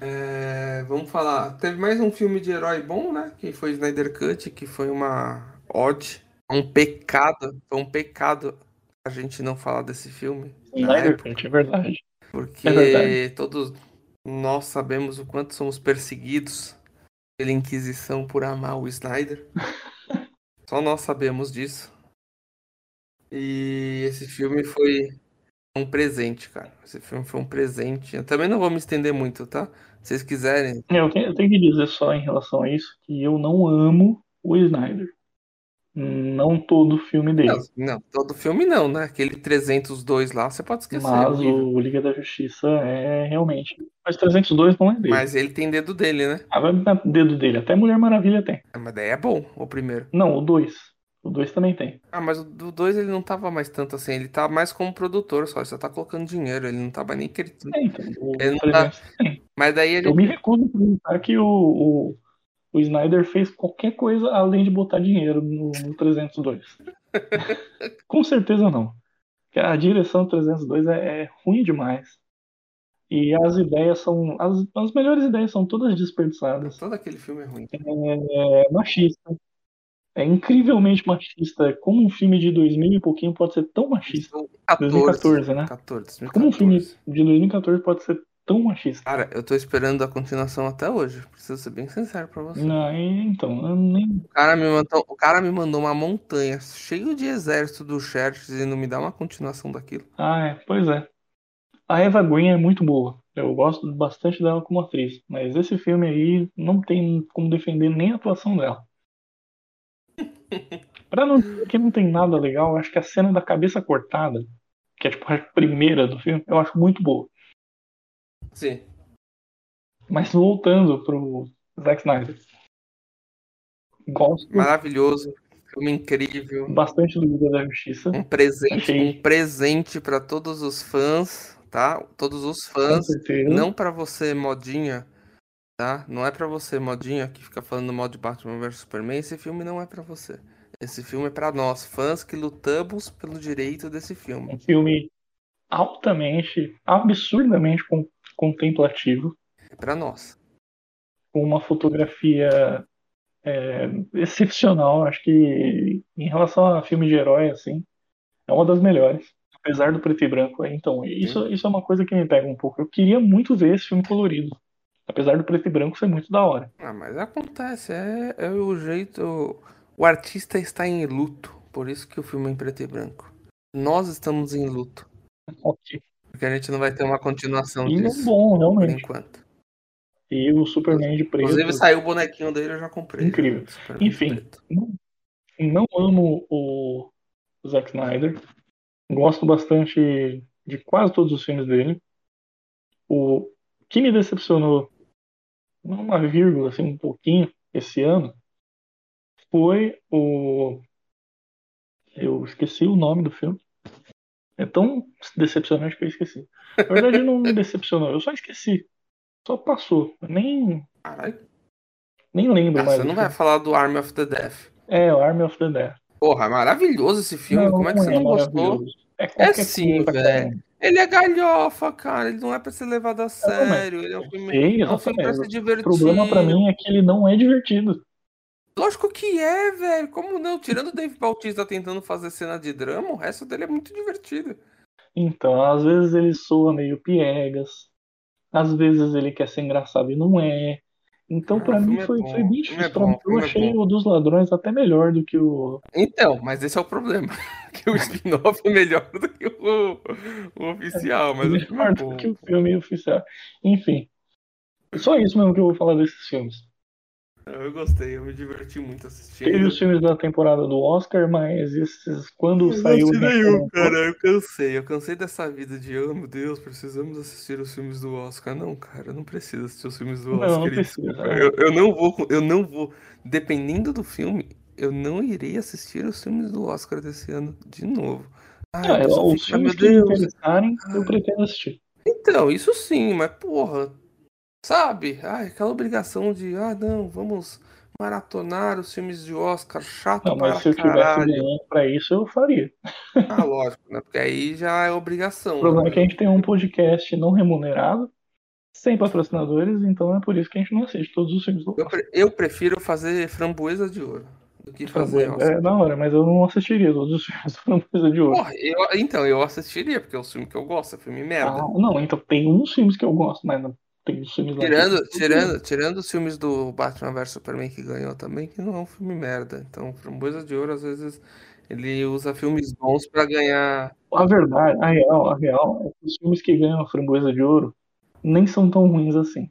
É, vamos falar. Teve mais um filme de herói bom, né? Que foi Snyder Cut, que foi uma ode. Um pecado. Foi um pecado a gente não falar desse filme. Snyder Cut, é verdade. porque É verdade. todos nós sabemos o quanto somos perseguidos pela Inquisição por amar o Snyder. Só nós sabemos disso. E esse filme foi um presente, cara. Esse filme foi um presente. Eu também não vou me estender muito, tá? Se vocês quiserem, Eu tenho, eu tenho que dizer só em relação a isso que eu não amo o Snyder. Não todo filme dele. Não, não, todo filme não, né? Aquele 302 lá, você pode esquecer. é Mas o Liga da Justiça é realmente. Mas 302 não é dele. Mas ele tem dedo dele, né? Ah, vai no dedo dele. Até Mulher Maravilha tem. Ah, Mas daí é bom, o primeiro. Não, o 2. O 2 também tem. Ah, mas o do 2 ele não tava mais tanto assim, ele tá mais como produtor só, ele só tá colocando dinheiro, ele não tava nem querendo. É, então. Ele não tá- 300 tem. Mas daí ele. Eu me recuso a acreditar que o, o, o Snyder fez qualquer coisa além de botar dinheiro no, no 302. Com certeza não. A direção do 302 é, é ruim demais. E as ideias são. As, as melhores ideias são todas desperdiçadas. Todo aquele filme é ruim. É machista. É incrivelmente machista. Como um filme de 2000 e pouquinho pode ser tão machista? 2014, né? 14, Como um filme 2014. de 2014 pode ser tão machista? Cara, eu tô esperando a continuação até hoje. Preciso ser bem sincero pra você. Não, então, eu nem. O cara me mandou, o cara me mandou uma montanha cheio de exército do Xerxes e não me dá uma continuação daquilo. Ah, é, pois é. A Eva Green é muito boa. Eu gosto bastante dela como atriz. Mas esse filme aí não tem como defender nem a atuação dela. Pra não dizer que não tem nada legal, eu acho que a cena da cabeça cortada, que é tipo a primeira do filme, eu acho muito boa. Sim. Mas voltando pro Zack Snyder. Gosto Maravilhoso. Filme incrível. bastante do Liga da Justiça. Um presente, Achei. um presente para todos os fãs, tá? Todos os fãs. Não pra você modinha, tá? Não é pra você modinha que fica falando mal de Batman vs Superman. Esse filme não é pra você. Esse filme é pra nós, fãs que lutamos pelo direito desse filme. Um filme altamente, absurdamente con- contemplativo. É pra nós. com uma fotografia é, excepcional. Acho que em relação a filme de herói, assim, é uma das melhores. Apesar do preto e branco. Então, isso, isso é uma coisa que me pega um pouco. Eu queria muito ver esse filme colorido. Apesar do preto e branco ser muito da hora. Ah, mas acontece, é, é o jeito. O artista está em luto, por isso que o filme é em preto e branco. Nós estamos em luto, Ok. porque a gente não vai ter uma continuação E é disso bom, por realmente. enquanto. E o Superman de preto. Inclusive saiu o bonequinho dele, eu já comprei. Incrível. Enfim. Não, não amo o Zack Snyder. Gosto bastante de quase todos os filmes dele. O que me decepcionou, uma vírgula, assim, um pouquinho, esse ano, foi o. Eu esqueci o nome do filme. É tão decepcionante que eu esqueci. Na verdade, não me decepcionou, eu só esqueci. Só passou. Nem, Caralho. nem lembro Ah, mais. você não vai falar do Army of the Death. É, o Army of the Dead. Porra, é maravilhoso esse filme. Como é que você não gostou? É, qualquer sim, velho. Ele é galhofa, cara. Ele não é pra ser levado a sério. Ele é um filme, sei, é um filme pra se O divertir. problema pra mim é que ele não é divertido. Lógico que é, velho. Como não? Tirando o Dave Bautista tentando fazer cena de drama, o resto dele é muito divertido. Então, às vezes ele soa meio piegas, às vezes ele quer ser engraçado e não é. Então, Ah, pra o mim, filme é foi, bom, foi o bem filme é difícil. pra bom, Eu é achei bom. o dos ladrões até melhor do que o. Então, mas esse é o problema. que o spin-off é melhor do que o, o oficial, mas é melhor bom. do que o filme oficial. Enfim, só isso mesmo que eu vou falar desses filmes. Eu gostei, eu me diverti muito assistindo. Teve os filmes da temporada do Oscar, mas esses, quando Eu saiu. não né, nenhum, cara. Eu cansei. Eu cansei dessa vida de, oh meu Deus, precisamos assistir os filmes do Oscar. Não, cara, eu não preciso assistir os filmes do Não, Oscar. não precisa, desculpa, é. Eu, eu não vou, eu não vou. Dependendo do filme, eu não irei assistir os filmes do Oscar desse ano de novo. Ah, Ah, pessoa os fica, filmes que me interessarem, eu Ah. pretendo assistir. Então, isso sim, mas porra, sabe? Ai, aquela obrigação de, ah, não, vamos maratonar os filmes de Oscar, chato Não, mas para se eu tivesse caralho. ganhando pra isso, eu faria. Ah, lógico, né? Porque aí já é obrigação. O problema né? é que a gente tem um podcast não remunerado, sem patrocinadores, então é por isso que a gente não assiste todos os filmes do Eu, Oscar. pre- eu prefiro fazer framboesa de ouro do que fazer Oscar. É da hora, mas eu não assistiria todos os filmes do Framboesa de Ouro. Porra, eu- então, eu assistiria, porque é o filme que eu gosto, é filme merda. Ah, não, então tem uns filmes que eu gosto, mas não tem Tirando, tirando, tirando os filmes do Batman vs Superman que ganhou também, que não é um filme merda. Então, Framboesa de Ouro, às vezes, ele usa filmes bons pra ganhar. A verdade, a real, a real, é que os filmes que ganham a Framboesa de Ouro nem são tão ruins assim.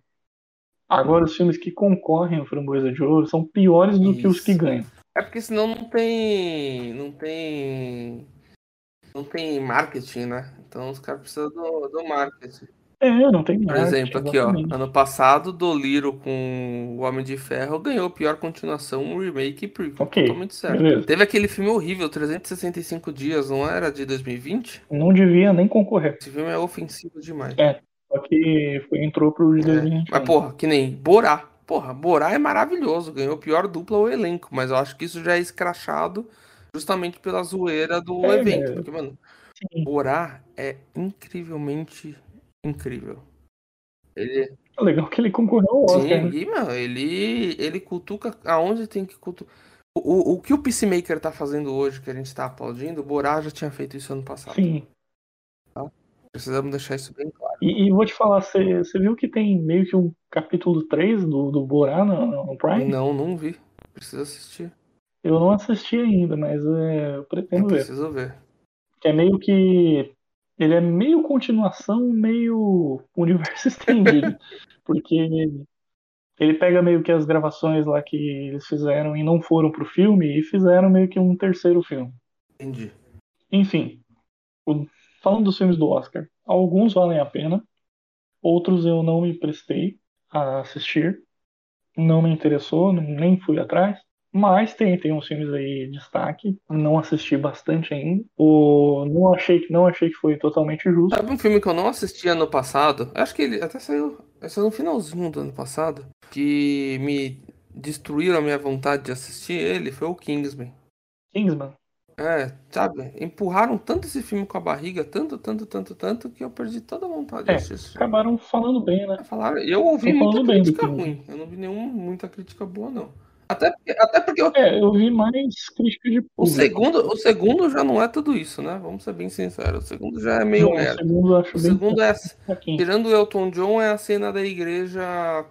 Agora, os filmes que concorrem ao Framboesa de Ouro são piores do que os que Isso. ganham. É porque senão não tem. Não tem. Não tem marketing, né? Então os caras precisam do, do marketing. É, não tem Por marketing, exemplo, aqui, ó. Ano passado, Doliro com o Homem de Ferro ganhou pior continuação, um remake e prequel. Ok, Totalmente certo. beleza. Teve aquele filme horrível, 365 Dias, não era de 2020? Não devia nem concorrer. Esse filme é ofensivo demais. É, Só que foi, entrou pro de É, 2021. Mas, porra, que nem Borá. Porra, Borá é maravilhoso, ganhou pior dupla ao elenco, mas eu acho que isso já é escrachado justamente pela zoeira do É, evento. é. Porque, mano, Sim. Borá é incrivelmente incrível. Ele, É legal que ele concorreu ao Oscar, sim, né? e, mano, ele, ele cutuca aonde tem que cutucar. O, o, que o Peacemaker tá fazendo hoje, que a gente tá aplaudindo, o Borá já tinha feito isso ano passado. Sim. Precisamos deixar isso bem claro. E, e vou te falar, você você viu que tem meio que um capítulo 3 do, do Borá no, no Prime? Não, não vi. Preciso assistir. Eu não assisti ainda, mas é, eu Eu pretendo ver. preciso ver. Que é meio que. Ele é meio continuação, meio universo estendido. porque ele pega meio que as gravações lá que eles fizeram e não foram pro filme e fizeram meio que um terceiro filme. Entendi. Enfim, o- falando dos filmes do Oscar, alguns valem a pena, outros eu não me prestei a assistir, não me interessou, nem fui atrás. Mas tem, tem uns filmes aí de destaque, não assisti bastante ainda. O, não, achei, que- não achei que foi totalmente justo. Sabe um filme que eu não assisti ano passado? Acho que ele até saiu, saiu no finalzinho do ano passado. Que me destruíram a minha vontade de assistir ele. Foi o Kingsman. Kingsman. É, sabe? Empurraram tanto esse filme com a barriga, tanto, tanto, tanto, tanto, que eu perdi toda a vontade de É, assistir. acabaram falando bem, né? Falaram, eu ouvi muita crítica ruim. Eu não vi nenhuma muita crítica boa, não. Até, porque- até porque eu- É, eu vi mais crítica de o, público. segundo, o segundo já não é tudo isso, né? Vamos ser bem sinceros. O segundo já é meio Não, o merda. segundo eu acho O bem segundo é. fraquinho. Tirando o Elton John, é a cena da igreja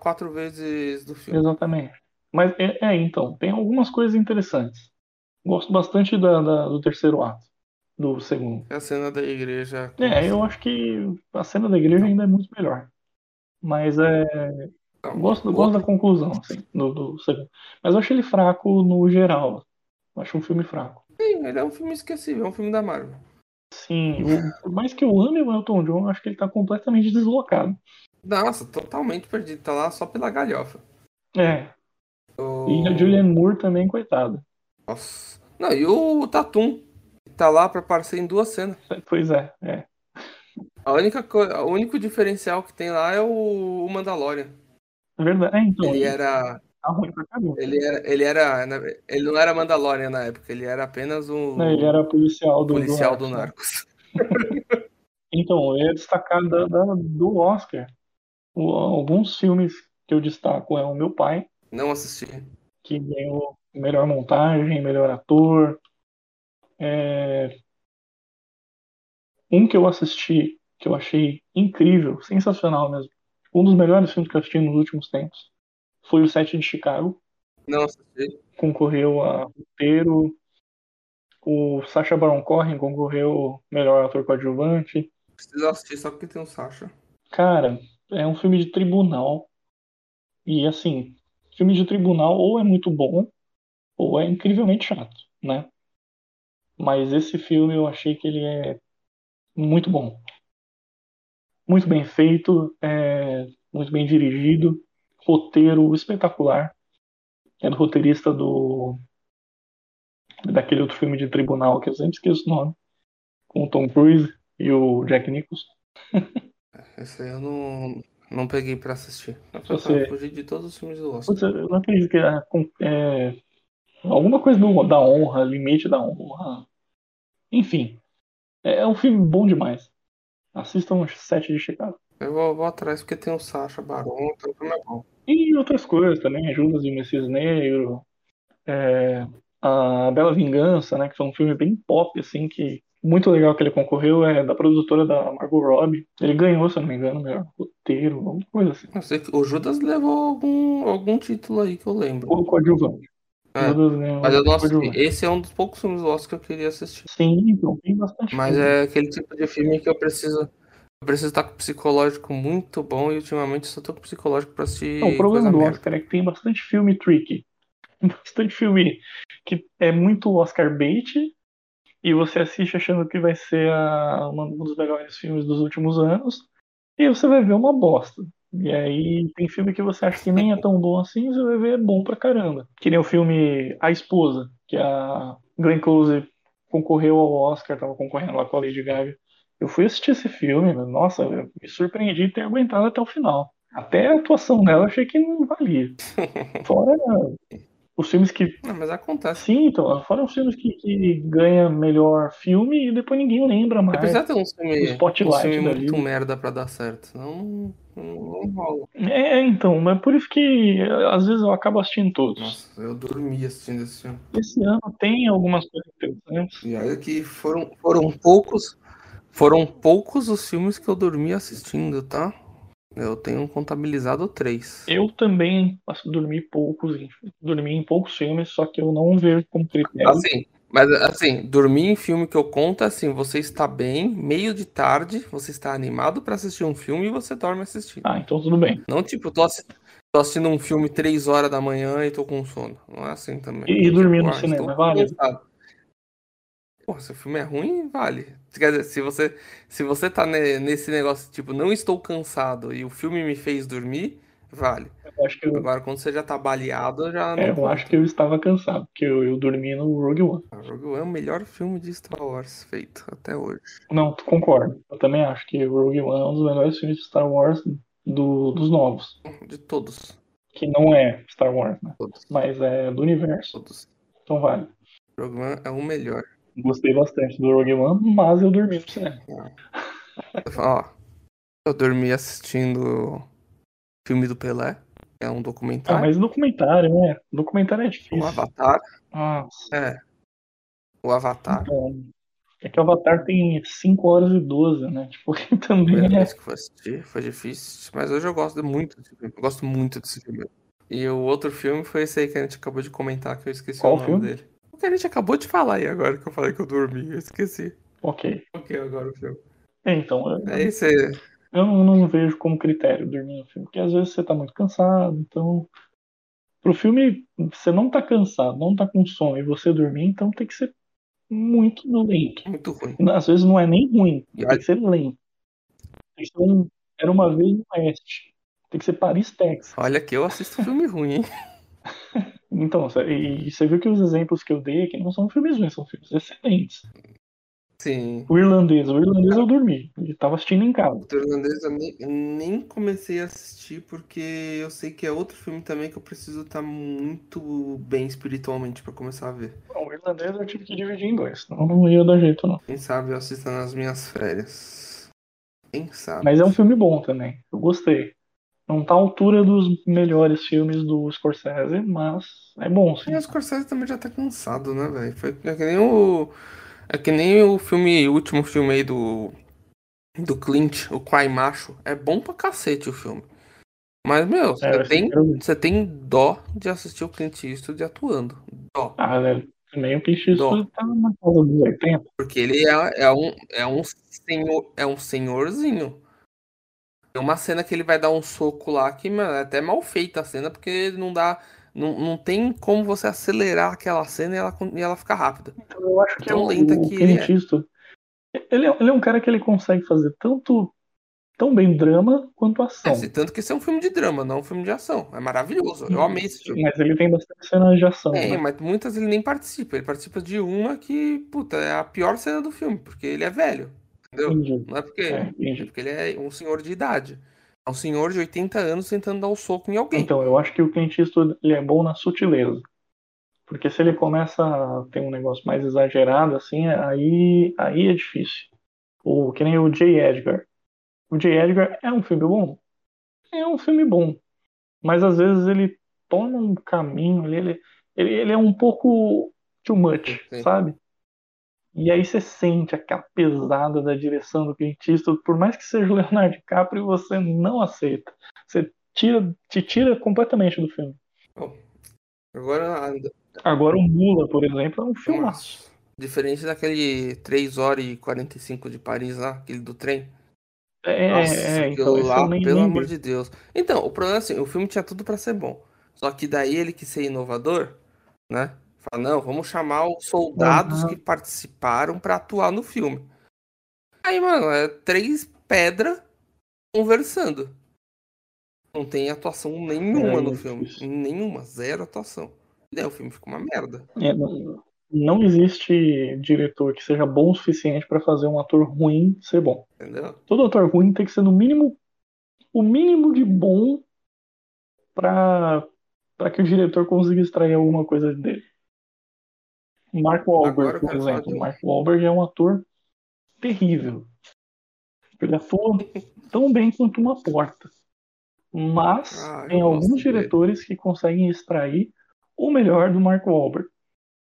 quatro vezes do filme. Exatamente. Mas é, é, então, tem algumas coisas interessantes. Gosto bastante da, da- do terceiro ato, do segundo. É a cena da igreja. É, eu acho que a cena da igreja ainda é muito melhor. Mas é, Não, gosto, o gosto da conclusão, assim, do, do segundo. Mas eu acho ele fraco no geral. Eu acho um filme fraco. Sim, ele é um filme esquecível, é um filme da Marvel. Sim, o- por mais que eu ame o Elton John, eu acho que ele tá completamente deslocado. Nossa, totalmente perdido. Tá lá só pela galhofa. É, O- e a Julianne Moore também, coitada. Nossa. Não, e o Tatum. Tá lá pra aparecer em duas cenas. Pois é, é. A única co... O único diferencial que tem lá é o, o Mandalorian. É verdade. É, então, Ele era. tá. Ele era. Ele era. Ele não era Mandalorian na época, ele era apenas um Não, ele era policial do policial do Narcos, né? Narcos. Então, eu ia destacar da- da- do Oscar. O- alguns filmes que eu destaco é o Meu Pai, Não assisti. que ganhou melhor montagem, melhor ator. É, Um que eu assisti, que eu achei incrível, sensacional mesmo. Um dos melhores filmes que eu assisti nos últimos tempos. Foi o Sete de Chicago. Não assisti. Concorreu a roteiro. O Sacha Baron Cohen concorreu melhor ator coadjuvante. Preciso assistir só porque tem o Sasha. Cara, é um filme de tribunal. E assim, filme de tribunal ou é muito bom, ou é incrivelmente chato, né? Mas esse filme eu achei que ele é muito bom. Muito bem feito, é, muito bem dirigido, roteiro espetacular. É do roteirista do daquele outro filme de tribunal que eu sempre esqueço o nome, com o Tom Cruise e o Jack Nicholson. Esse aí eu não, não peguei pra assistir. Eu Você- fugi de todos os filmes do Oscar. Putz, eu não acredito que é, é, alguma coisa do- da honra, limite da honra. Enfim, é, é um filme bom demais. Assistam os Sete de Chicago. Eu vou, vou atrás porque tem o Sasha Baron, então o é bom. E outras coisas também, Judas e o Messias Negro, é, a Bela Vingança, né, que foi um filme bem pop, assim, que muito legal que ele concorreu, é da produtora da Margot Robbie. Ele ganhou, se eu não me engano, melhor roteiro, alguma coisa assim. Sei o Judas levou algum, algum título aí que eu lembro. Ou coadjuvante. É, ganhou Mas eu não assisti. Esse é um dos poucos filmes do Oscar que eu queria assistir. Sim, então tem bastante Mas filme. é aquele tipo de filme que eu preciso. Eu preciso estar com o psicológico muito bom e ultimamente só tô com o psicológico pra assistir Não, o problema do merda. Oscar é que tem bastante filme tricky. Bastante filme que é muito Oscar bait e você assiste achando que vai ser a- um dos melhores filmes dos últimos anos e você vai ver uma bosta. E aí tem filme que você acha que nem é tão bom assim, você vai ver é bom pra caramba. Que nem o filme A Esposa, que a Glenn Close concorreu ao Oscar, tava concorrendo lá com a Lady Gaga. Eu fui assistir esse filme, nossa, eu me surpreendi de ter aguentado até o final. Até a atuação dela achei que não valia. Fora os filmes que. Não, mas acontece. Sim, então, fora os filmes que, que ganha melhor filme e depois ninguém lembra Você mais. precisa ter um filme, Spotlight um filme muito merda pra dar certo. Senão não, não, não rola. É, então, mas por isso que às vezes eu acabo assistindo todos. Nossa, eu dormi assistindo esse filme. Esse ano tem algumas coisas interessantes. E olha que foram, foram poucos. Foram poucos os filmes que eu dormi assistindo, tá? Eu tenho contabilizado três. Eu também dormi poucos, dormi em poucos filmes, só que eu não vejo como critério. Assim, mas assim, dormir em filme que eu conto é assim, você está bem, meio de tarde, você está animado pra assistir um filme e você dorme assistindo. Ah, então tudo bem. Não tipo, tô, assi- tô assistindo um filme três horas da manhã e tô com sono. Não é assim também. E- e dormir Tipo, no ah, cinema, vale? cansado. Pô, se o filme é ruim, vale. Quer dizer, se você, se você tá ne- nesse negócio, tipo, não estou cansado e o filme me fez dormir, vale. Eu acho que eu, Agora, quando você já tá baleado, já é, eu conta. acho que eu estava cansado, porque eu, eu dormi no Rogue One. Ah, Rogue One é o melhor filme de Star Wars feito até hoje. Não, concordo. Eu também acho que o Rogue One é um dos melhores filmes de Star Wars do- dos novos. De todos. Que não é Star Wars, né? Todos. Mas é do universo. Todos. Então vale. Rogue One é o melhor. Gostei bastante do Rogue One, mas eu dormi no cinema. Ó, eu dormi assistindo o filme do Pelé, é um Ah, documentário. mas documentário, né? Documentário é O difícil. Avatar. Nossa, É. O Avatar. então, é que o Avatar tem 5 horas e 12, né? Tipo, que também é. vez que eu fui assistir, foi difícil. Mas hoje eu gosto muito desse filme. Eu gosto muito desse filme. E o outro filme foi esse aí que a gente acabou de comentar, que eu esqueci Qual o nome filme? dele. A gente acabou de falar aí agora, que eu falei que eu dormi. Eu esqueci. Ok. O que é agora o filme? É, então, eu, É esse. eu não, não vejo como critério dormir no filme, porque às vezes você tá muito cansado, então. Pro filme, você não tá cansado, não tá com sono e você dormir, então tem que ser muito lento. Muito ruim. Às vezes não é nem ruim, tem que ser lento. Um- Era uma vez no Oeste. Tem que ser Paris, Texas. Olha que eu assisto filme ruim, hein? Então, e você viu que os exemplos que eu dei aqui não são filmes ruins, são filmes excelentes. Sim. O irlandês, o irlandês eu dormi. Eu tava assistindo em casa. O irlandês eu nem, nem comecei a assistir porque eu sei que é outro filme também que eu preciso estar muito bem espiritualmente pra começar a ver. Não, o irlandês eu tive que dividir em dois, senão não ia dar jeito não. Quem sabe eu assista nas minhas férias. Quem sabe? Mas é um filme bom também, eu gostei. Não tá à altura dos melhores filmes do Scorsese, mas é bom sim. E o Scorsese também já tá cansado, né, velho? Foi é que nem o. É que nem o filme, o último filme aí do. Do Clint, o Quai Macho. É bom pra cacete o filme. Mas, meu, você É, tem, você tem dó de assistir o Clint Eastwood atuando. Dó. Ah, velho, também o Clint Eastwood Dó. tá na casa dos 80. Porque ele é, é, um, é um senhor, é um senhorzinho. Tem uma cena que ele vai dar um soco lá que, mano, é até mal feita a cena, porque não dá. Não, não tem como você acelerar aquela cena e ela, e ela ficar rápida. Então eu acho que Tão o, lenta o que ele Clint Eastwood, ele é, ele é um cara que ele consegue fazer tanto tão bem drama quanto ação. É, tanto que esse é um filme de drama, não um filme de ação. É maravilhoso. Eu amei esse filme. Mas ele tem bastante cenas de ação. Tem, né? mas muitas ele nem participa. Ele participa de uma que, puta, é a pior cena do filme, porque ele é velho. Entendeu? Entendi. Não é porque, É, é porque ele é um senhor de idade. É um senhor de 80 anos tentando dar um soco em alguém. Então, eu acho que o Eastwood ele é bom na sutileza. Porque se ele começa a ter um negócio mais exagerado, assim, aí, aí é difícil. O, que nem o J. Edgar. O J. Edgar é um filme bom? É um filme bom. Mas às vezes ele toma um caminho ali, ele, ele, ele é um pouco too much, Sim. sabe? E aí você sente aquela pesada da direção do Clint Eastwood, por mais que seja o Leonardo DiCaprio, você não aceita. Você tira, te tira completamente do filme. Bom, agora, Agora o Mula, por exemplo, é um filmaço. diferente daquele 3 horas e 45 de Paris lá, aquele do trem. É, Nossa, é, então, lá, pelo amor de Deus. Então, o problema é assim, o filme tinha tudo pra ser bom. Só que daí ele quis ser inovador, né? Fala, não, vamos chamar os soldados Aham. que participaram pra atuar no filme. Aí, mano, é três pedras conversando. Não tem atuação nenhuma É, no é filme. difícil. Nenhuma, zero atuação. E daí o filme fica uma merda. É, não, não existe diretor que seja bom o suficiente pra fazer um ator ruim ser bom. Entendeu? Todo ator ruim tem que ser no mínimo o mínimo de bom pra para que o diretor consiga extrair alguma coisa dele. Agora Wahlberg, por exemplo. Mark Wahlberg é um ator terrível. Ele atua tão bem quanto uma porta. Mas Ah, tem alguns diretores que conseguem extrair o melhor do Mark Wahlberg.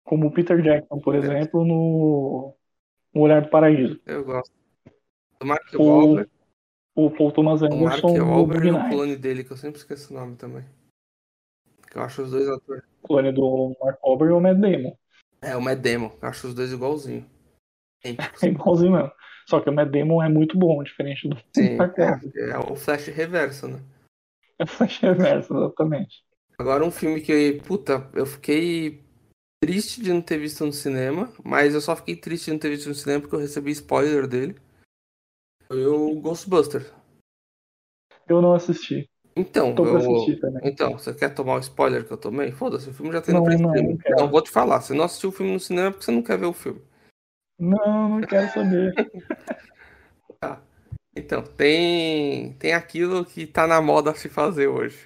Como o Peter Jackson, por exemplo, no No Olhar do Paraíso. Eu gosto. O Mark O, Wahlberg, o Paul Thomas o Mark Anderson Wahlberg e o Nights. clone dele, que eu sempre esqueço o nome também. Que eu acho os dois atores. O clone do Mark Wahlberg é o Matt Damon. É, o Damon. Eu acho os dois igualzinho. É igualzinho mesmo. Só que o Matt Damon é muito bom, diferente do Sim, é, é o Flash reverso, né? É Flash reverso, exatamente. Agora um filme que, puta, eu fiquei triste de não ter visto no cinema, mas eu só fiquei triste de não ter visto no cinema porque eu recebi spoiler dele. Foi o Ghostbusters. Eu não assisti. Então, eu... assistir também. Então, você quer tomar o spoiler que eu tomei? Foda-se, o filme já tem no Não, não, não. Não, vou te falar, você não assistiu o filme no cinema porque você não quer ver o filme. Não, não quero saber. Então, tem tem aquilo que tá na moda se fazer hoje.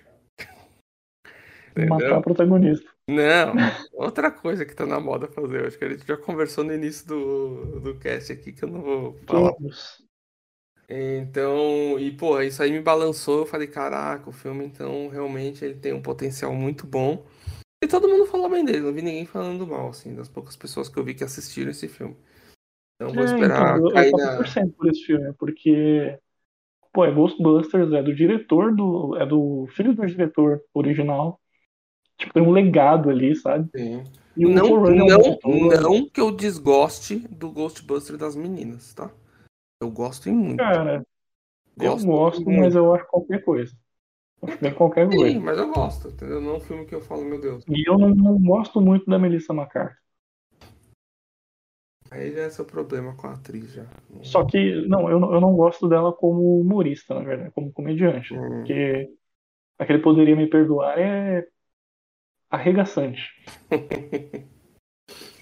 Matar o protagonista. Não, outra coisa que tá na moda fazer hoje, que a gente já conversou no início do, do cast aqui, que eu não vou falar. Todos. Então, e pô, isso aí me balançou, eu falei, caraca, o filme então realmente ele tem um potencial muito bom. E todo mundo falou bem dele, não vi ninguém falando mal, assim, das poucas pessoas que eu vi que assistiram esse filme. Então vou É, esperar então, eu, cair eu tava na. por esse filme, porque pô, é Ghostbusters, é do diretor do. é do filho do diretor original. Tipo, tem um legado ali, sabe? Sim. E Não, é não, diretor- não que eu desgoste do Ghostbuster das meninas, tá? Eu gosto em muito. Cara, eu Gosto gosto, muito. mas eu acho qualquer coisa. Acho bem qualquer Sim, coisa. mas eu gosto, entendeu? Não é um filme que eu falo, meu Deus. E eu não, não gosto muito da Melissa McCarthy. Aí já é seu problema com a atriz já. Só que, não, eu, não- eu não gosto dela como humorista, na verdade, como comediante. Hum. Porque aquele poderia me perdoar é arregaçante.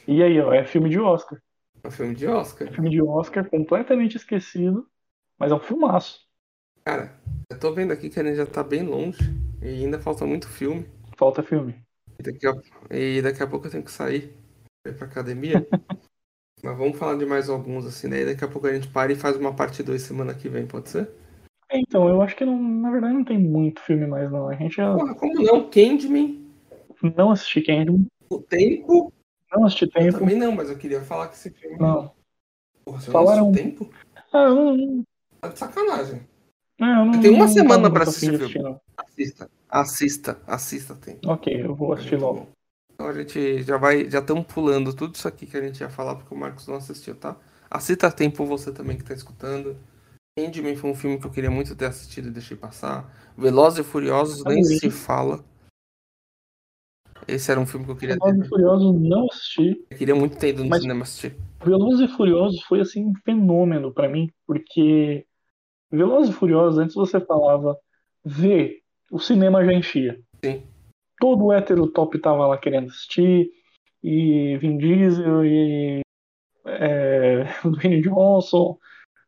E aí, ó, é filme de Oscar. É um filme de Oscar. É filme de Oscar completamente esquecido, mas é um filmaço. Cara, eu tô vendo aqui que a gente já tá bem longe. E ainda falta muito filme. Falta filme. E daqui a, e daqui a pouco eu tenho que sair pra ir pra academia. Mas vamos falar de mais alguns, assim, daí daqui a pouco a gente para e faz uma parte 2 semana que vem, pode ser? É, Então, eu acho que não, na verdade não tem muito filme mais, não. A gente já Porra, como não? Candyman, não assisti Candyman, O Tempo. Não assisti Eu Tempo. também não, mas eu queria falar que esse filme. Não. Porra, você Falaram- não assistiu Tempo? Ah, eu não, não, Tá de sacanagem. eu não Tem uma não semana tava pra assistir de filme. não. Assista. Assista. Assista Tempo. Ok, eu vou assistir logo. bom. Então a gente já vai, já estamos pulando tudo isso aqui que a gente ia falar porque o Marcos não assistiu, tá? Assista a tempo você também que tá escutando. Candyman foi um filme que eu queria muito ter assistido e deixei passar. Velozes e Furiosos nem se fala. Esse era um filme que eu queria Velozes e ter. Furiosos não assisti. Eu queria muito ter ido no Mas- cinema assistir. Velozes e Furiosos foi assim um fenômeno pra mim, porque Velozes e Furiosos antes você falava ver, o cinema já enchia. Sim. Todo hétero top tava lá querendo assistir, e Vin Diesel e é, Dwayne Johnson.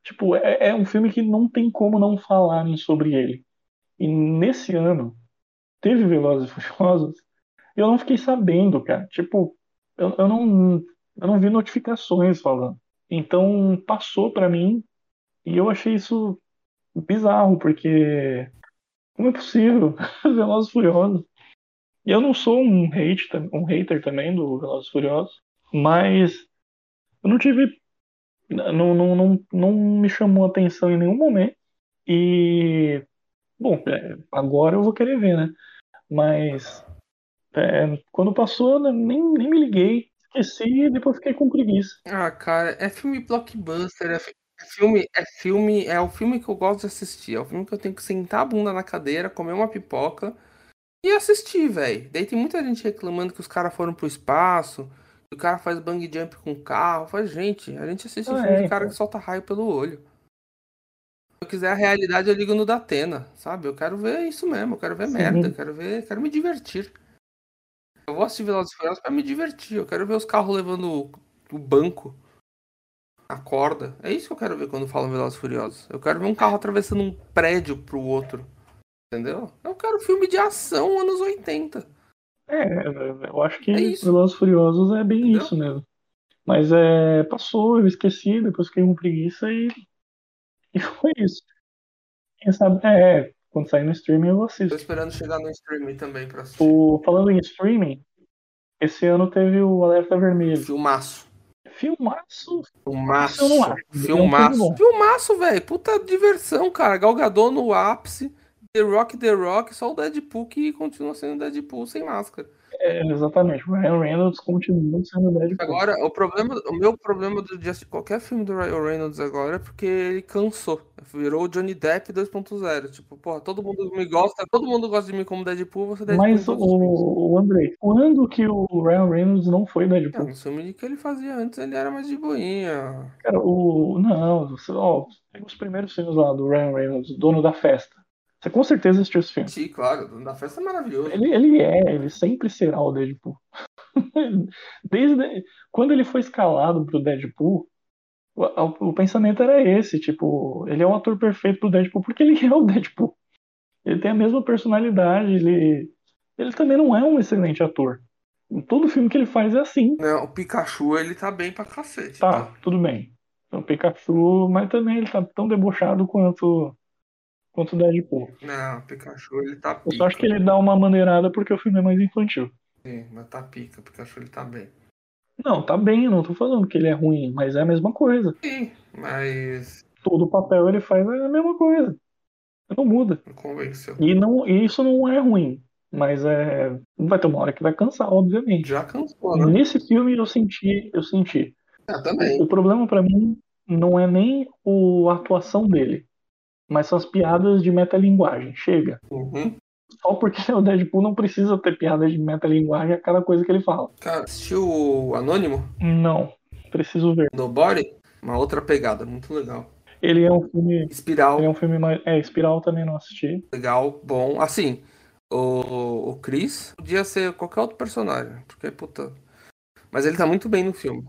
Tipo, é, é um filme que não tem como não falarem sobre ele. E nesse ano teve Velozes e Furiosos, e eu não fiquei sabendo, cara. Tipo, eu, eu não eu não vi notificações falando. Então passou pra mim e eu achei isso bizarro, porque como é possível? Velozes Furiosos. E eu não sou um, hate, um hater também do Velozes Furiosos, mas eu não tive. Não, não, não, não me chamou atenção em nenhum momento. E. Bom, é, agora eu vou querer ver, né? Mas. É, quando passou, eu nem, nem me liguei. Esqueci e depois fiquei com preguiça. Ah, cara, é filme blockbuster, é, fi- é filme, é filme, é o filme que eu gosto de assistir, é o filme que eu tenho que sentar a bunda na cadeira, comer uma pipoca e assistir, velho. Daí tem muita gente reclamando que os caras foram pro espaço, que o cara faz bang jump com o carro. Faz, gente, a gente assiste Ah, filme é, de cara então. que solta raio pelo olho. Se eu quiser a realidade, eu ligo no Datena, sabe? Eu quero ver isso mesmo, eu quero ver Sim. merda, eu quero ver, quero me divertir. Eu vou assistir Velozes e Furiosos pra me divertir, eu quero ver os carros levando o, banco, a corda. É isso que eu quero ver quando falam Velozes e Furiosos. Eu quero ver um carro atravessando um prédio pro outro. Entendeu? Eu quero filme de ação anos 80. É, eu acho que É. Velozes e Furiosos é bem Entendeu? isso mesmo. Mas é, passou, eu esqueci, depois fiquei com preguiça e, e foi isso. Quem sabe, é, é, quando sair no streaming eu Tô assisto. esperando chegar no streaming também pra assistir. O, falando em streaming, esse ano teve o Alerta Vermelho. Filmaço. Filmaço. Filmaço. Eu não acho. É Filmaço. bom. Filmaço, velho. Puta diversão, cara. Galgador no ápice. The Rock, The Rock. Só o Deadpool que continua sendo Deadpool sem máscara. É, exatamente. O Ryan Reynolds continua sendo Deadpool. Agora, o problema, o meu problema do de qualquer filme do Ryan Reynolds agora é porque ele cansou. Virou o Johnny Depp 2.0. Tipo, porra, todo mundo me gosta, todo mundo gosta de mim como Deadpool, você Deadpool em Mas filmes. o, o Andrei, quando que o Ryan Reynolds não foi É, Deadpool? no filme que ele fazia antes, ele era mais de boinha. Cara, o. Não, ó, tem os primeiros filmes lá do Ryan Reynolds, Dono da Festa. Você com certeza assistiu esse filme. Sim, claro, Dono da festa é maravilhoso. Ele, ele é, ele sempre será o Deadpool. Desde quando ele foi escalado pro Deadpool, o, o pensamento era esse, tipo, ele é o ator perfeito pro Deadpool porque ele é o Deadpool. Ele tem a mesma personalidade, ele, ele também não é um excelente ator. Em todo filme que ele faz é assim. Não, o Pikachu, ele tá bem pra cacete. Tá, tudo bem. Então, Pikachu, mas também ele tá tão debochado quanto quanto o Deadpool. Não, o Pikachu, ele tá Eu pica. só acho que ele dá uma maneirada porque o filme é mais infantil. Sim, mas tá pica. O Pikachu, ele tá bem. Não, tá bem, eu não tô falando que ele é ruim, mas é a mesma coisa. Sim, mas Todo o papel ele faz é a mesma coisa. Não muda. não convenceu. E, não, e isso não é ruim. Mas é. Vai ter uma hora que vai cansar, obviamente. Já cansou, né? Nesse filme eu senti, eu senti. Eu também. O problema pra mim não é nem o, a atuação dele, mas são as piadas de metalinguagem. Chega. Uhum. Só porque o Deadpool não precisa ter piada de metalinguagem a cada coisa que ele fala. Cara, assistiu o Anônimo? Não. Preciso ver. Nobody, uma outra pegada, muito legal. Ele é um filme. Espiral, Ele é um filme mais. É, Espiral também não assisti. legal, bom. Assim, o, o Chris podia ser qualquer outro personagem, porque, puta. Mas ele tá muito bem no filme.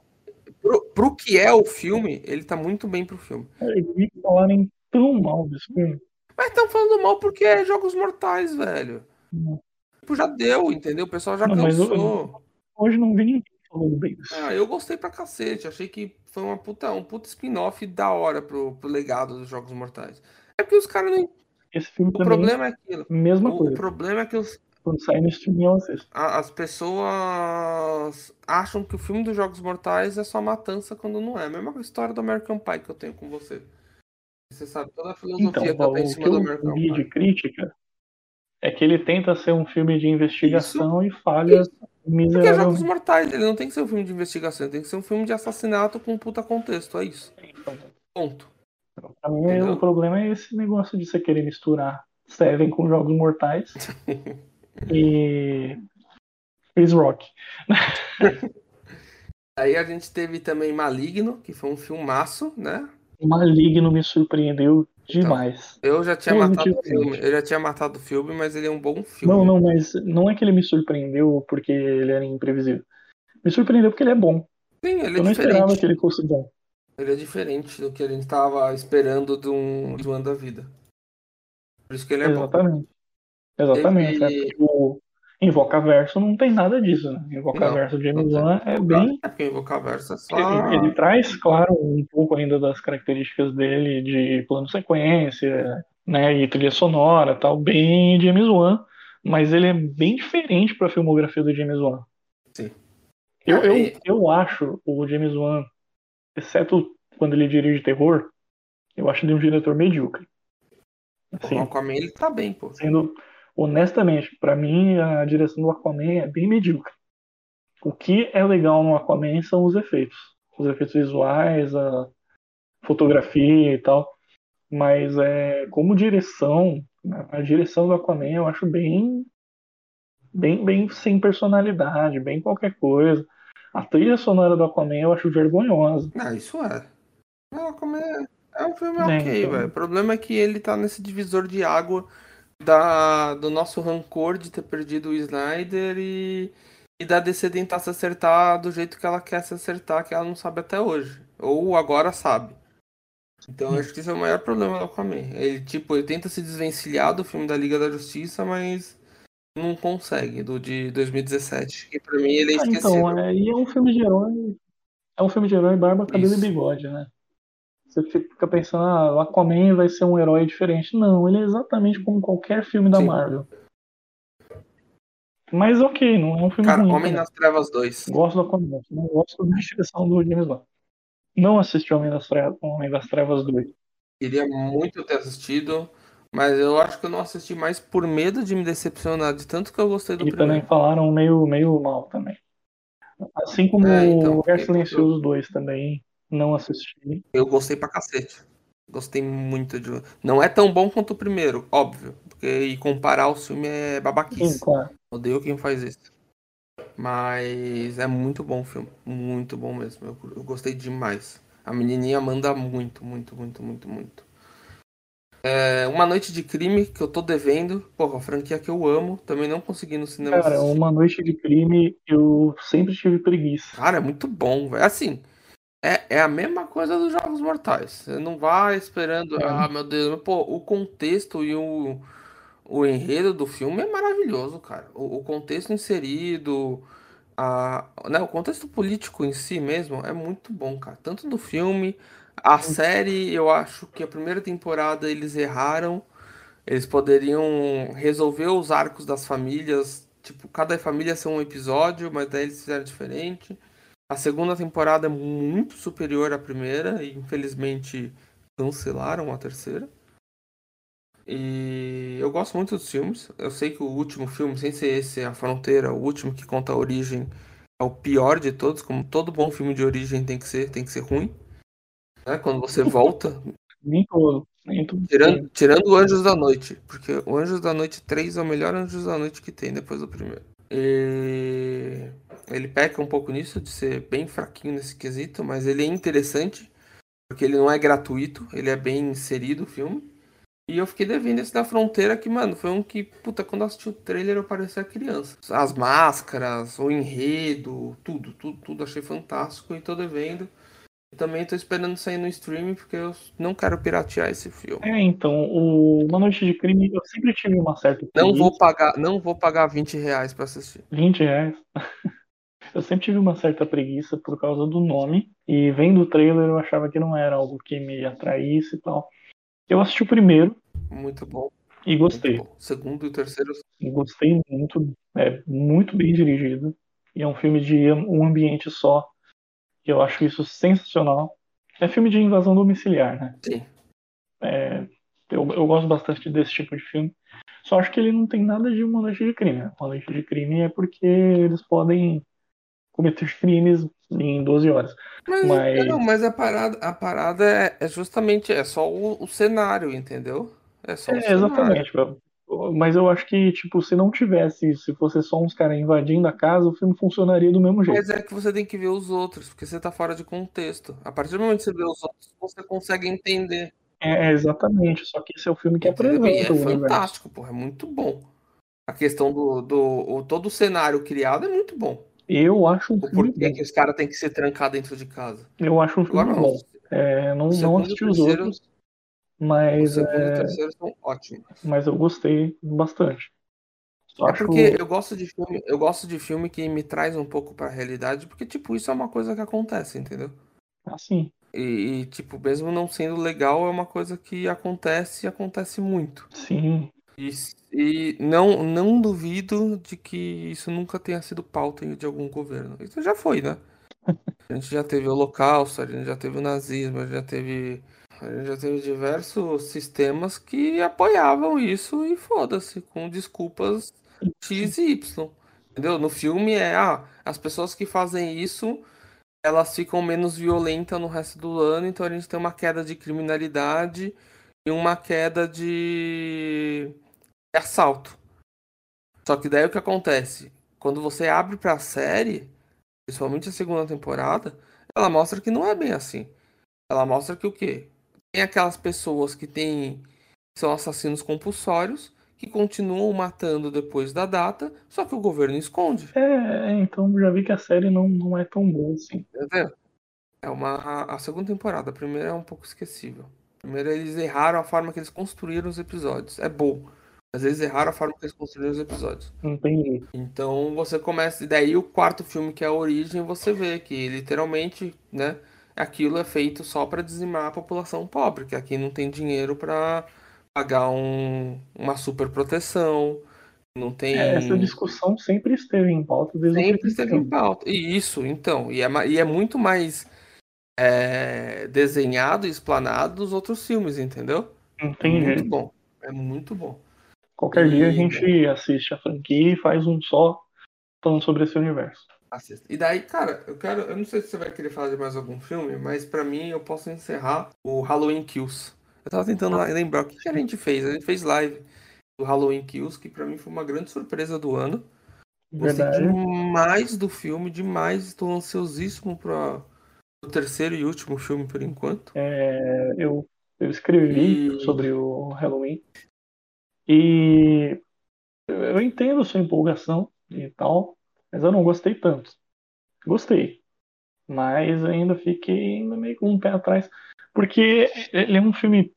Pro, pro que é o filme, ele tá muito bem pro filme. Eu vi falarem tão mal desse filme. Mas estão falando mal porque é Jogos Mortais, velho. Não. Tipo, já deu, entendeu? O pessoal já Não, mas eu- cansou. Hoje não vi ninguém falando bem desse Ah, eu gostei pra cacete. Achei que foi uma puta, um puta spin-off da hora pro, pro legado dos Jogos Mortais. É porque os caras não. Esse filme O também, problema é aquilo. mesma O, o coisa. problema é que os, Quando sair no streaming eu assisto. as pessoas acham que o filme dos Jogos Mortais é só matança quando não é. A mesma história do American Pie que eu tenho com você. Você sabe toda a filosofia Então, que eu tenho em cima que do American vi de crítica é que ele tenta ser um filme de investigação e falha Porque é Jogos. Mortais, ele não tem que ser um filme de investigação, ele tem que ser um filme de assassinato com um puta contexto, é isso. Ponto. Pra mim, Entendeu? o problema é esse negócio de você querer misturar Seven com Jogos Mortais e Chris Rock. Aí a gente teve também Maligno, que foi um filmaço, né? Maligno me surpreendeu demais. Eu já tinha matado o filme, eu já tinha matado o filme, mas ele é um bom filme. Não, não, mas não é que ele me surpreendeu porque ele era imprevisível. Me surpreendeu porque ele é bom. Sim, ele é Eu não esperava diferente. que ele fosse bom. Ele é diferente do que a gente tava esperando de um, de um ano da vida. Por isso que ele é bom. Exatamente. Exatamente. Ele- É porque o Invocaverso não tem nada disso, né? Invocaverso de James Wan é bem. É porque Invocaverso é só. Ele, ele traz, claro, um pouco ainda das características dele de plano sequência, né? E trilha sonora tal, bem James Wan, mas ele é bem diferente para a filmografia do James Wan. Sim. Eu, eu, É, eu acho o James Wan, exceto quando ele dirige terror, eu acho ele um diretor medíocre. Assim, O Aquaman ele tá bem, pô. sendo honestamente, pra mim a direção do Aquaman é bem medíocre. O que é legal no Aquaman são os efeitos, os efeitos visuais, a fotografia e tal. Mas é como direção, a direção do Aquaman eu acho bem bem bem sem personalidade, bem qualquer coisa. A trilha sonora do Aquaman eu acho vergonhosa. Ah, isso é. O Aquaman é, é um filme É, ok, então. velho. O problema é que ele tá nesse divisor de água da, do nosso rancor de ter perdido o Snyder e, e da DC tentar se acertar do jeito que ela quer se acertar, que ela não sabe até hoje. Ou agora sabe. Então acho que esse é o maior problema do Aquaman. Ele, tipo, ele tenta se desvencilhar do filme da Liga da Justiça, mas não consegue, do de 2017. Que pra mim ele é Ah, esquecido. então, é, e é um filme de herói. É um filme de herói barba, cabelo Isso. e bigode, né? Você fica pensando, ah, o Aquaman vai ser um herói diferente. Não, ele é exatamente como qualquer filme da Sim. Marvel. Mas ok, não é um filme Cara, ruim. Homem também. nas Trevas 2. Gosto do Aquaman, não gosto da direção do James Wan. Não assisti Homem das Trevas, Homem das Trevas 2. Queria muito ter assistido, mas eu acho que eu não assisti mais por medo de me decepcionar, de tanto que eu gostei do E também primeiro. falaram meio, meio mal também. Assim como É, então, o Lugar Silencioso 2 também não assisti. Eu gostei pra cacete. Gostei muito de. Não é tão bom quanto o primeiro, óbvio. Porque e comparar o filme é Sim, babaquice. claro. Odeio quem faz isso. Mas é muito bom o filme. Muito bom mesmo. Eu, eu gostei demais. A menininha manda muito, muito, muito, muito, muito. É, Uma Noite de Crime, que eu tô devendo. Porra, a franquia que eu amo. Também não consegui no cinema Cara, assistir. Uma Noite de Crime eu sempre tive preguiça. Cara, é muito bom, velho. Assim, é, é a mesma coisa dos Jogos Mortais. Você não vai esperando, É. ah, meu Deus, pô, o contexto e o, o enredo do filme é maravilhoso, cara. O, o contexto inserido, a, né, o contexto político em si mesmo é muito bom, cara. Tanto do filme, a série, eu acho que a primeira temporada eles erraram. Eles poderiam resolver os arcos das famílias, tipo, cada família ser um episódio, mas daí eles fizeram diferente. A segunda temporada é muito superior à primeira e infelizmente cancelaram a terceira. E eu gosto muito dos filmes. Eu sei que o último filme, sem ser esse, A Fronteira, o último que conta a origem, é o pior de todos, como todo bom filme de origem tem que ser, tem que ser ruim. Né? Quando você volta, Nem todo. Nem todo. Tirando, tirando o Anjos da Noite, porque o Anjos da Noite 3 é o melhor Anjos da Noite que tem depois do primeiro. E Ele peca um pouco nisso, de ser bem fraquinho nesse quesito, mas ele é interessante, porque ele não é gratuito, ele é bem inserido o filme. E eu fiquei devendo esse da fronteira que, mano, foi um que, puta, quando eu assisti o trailer eu parecia criança. As máscaras, o enredo, tudo, tudo, tudo achei fantástico e tô devendo. E também tô esperando sair no streaming porque eu não quero piratear esse filme. É, então, o Uma Noite de Crime eu sempre tive uma certa Não vou pagar, não vou pagar 20 reais pra assistir. 20 reais. Eu sempre tive uma certa preguiça por causa do nome. E vendo o trailer eu achava que não era algo que me atraísse e tal. Eu assisti o primeiro Muito bom. e gostei. bom. Segundo e terceiro. Gostei muito. É muito bem dirigido. E é um filme de um ambiente só. E eu acho isso sensacional. É filme de invasão domiciliar, né? Sim. É, eu, eu gosto bastante desse tipo de filme. Só acho que ele não tem nada de uma noite de crime. Uma noite de crime é porque eles podem cometer crimes em 12 horas. Mas, Mas- não, mas a parada, a parada é, é justamente é só o, o cenário, entendeu? É só o É, cenário. exatamente. Mas eu acho que, tipo, se não tivesse, se fosse só uns caras invadindo a casa, o filme funcionaria do mesmo jeito. Mas é que você tem que ver os outros, porque você tá fora de contexto. A partir do momento que você vê os outros, você consegue entender. É, exatamente. Só que esse é o filme que é apresenta o universo. fantástico, porra, é muito bom. A questão do, do o- todo o cenário criado é muito bom. Eu acho um O filme bom. que os caras têm que se trancar dentro de casa. Eu acho um filme Agora não. bom. É, não, O não o assisti os terceiro- outros, O mas, e é, o terceiro são ótimos. mas eu gostei bastante. Só É acho porque eu gosto de filme, eu gosto de filme que me traz um pouco pra realidade, porque tipo, isso é uma coisa que acontece, entendeu? assim, E, e, tipo, mesmo não sendo legal, é uma coisa que acontece e acontece muito. sim. E, e não, não duvido de que isso nunca tenha sido pauta de algum governo. Isso já foi, né? A gente já teve o Holocausto, a gente já teve o nazismo, a gente já teve, a gente já teve diversos sistemas que apoiavam isso e foda-se, com desculpas X e Y. Entendeu? No filme é, ah, as pessoas que fazem isso, elas ficam menos violentas no resto do ano, então a gente tem uma queda de criminalidade e uma queda de de assalto. Só que daí o que acontece? Quando você abre pra série, principalmente a segunda temporada, ela mostra que não é bem assim. Ela mostra que o quê? Tem aquelas pessoas que têm são assassinos compulsórios que continuam matando depois da data, só que o governo esconde. É, é, então já vi que a série não, não é tão boa assim. Entendeu? É uma a segunda temporada, a primeira é um pouco esquecível. A primeira eles erraram a forma que eles construíram os episódios. É bom, mas eles erraram a forma que eles construíram os episódios. Entendi. Então você começa, e daí o quarto filme que é a origem, você vê que literalmente, né, aquilo é feito só para dizimar a população pobre, que aqui não tem dinheiro para pagar um, uma super proteção, não tem É, essa discussão sempre esteve em pauta desde sempre esteve em pauta. E isso, então, e é, e é muito mais é, desenhado e explanado nos outros filmes, entendeu? É muito Entendi. bom, é muito bom. Qualquer dia a E- gente assiste a franquia e faz um só falando sobre esse universo. Assista. E daí, cara, eu quero. Eu não sei se você vai querer falar de mais algum filme, mas pra mim eu posso encerrar o Halloween Kills. Eu tava tentando lá lembrar o que, que a gente fez. A gente fez live do Halloween Kills, que pra mim foi uma grande surpresa do ano. Gostei demais do filme, demais. Estou ansiosíssimo para o terceiro e último filme por enquanto. É, eu, eu escrevi E- sobre o Halloween e eu entendo sua empolgação e tal, mas eu não gostei tanto. Gostei, mas ainda fiquei ainda meio com um pé atrás, porque ele é um filme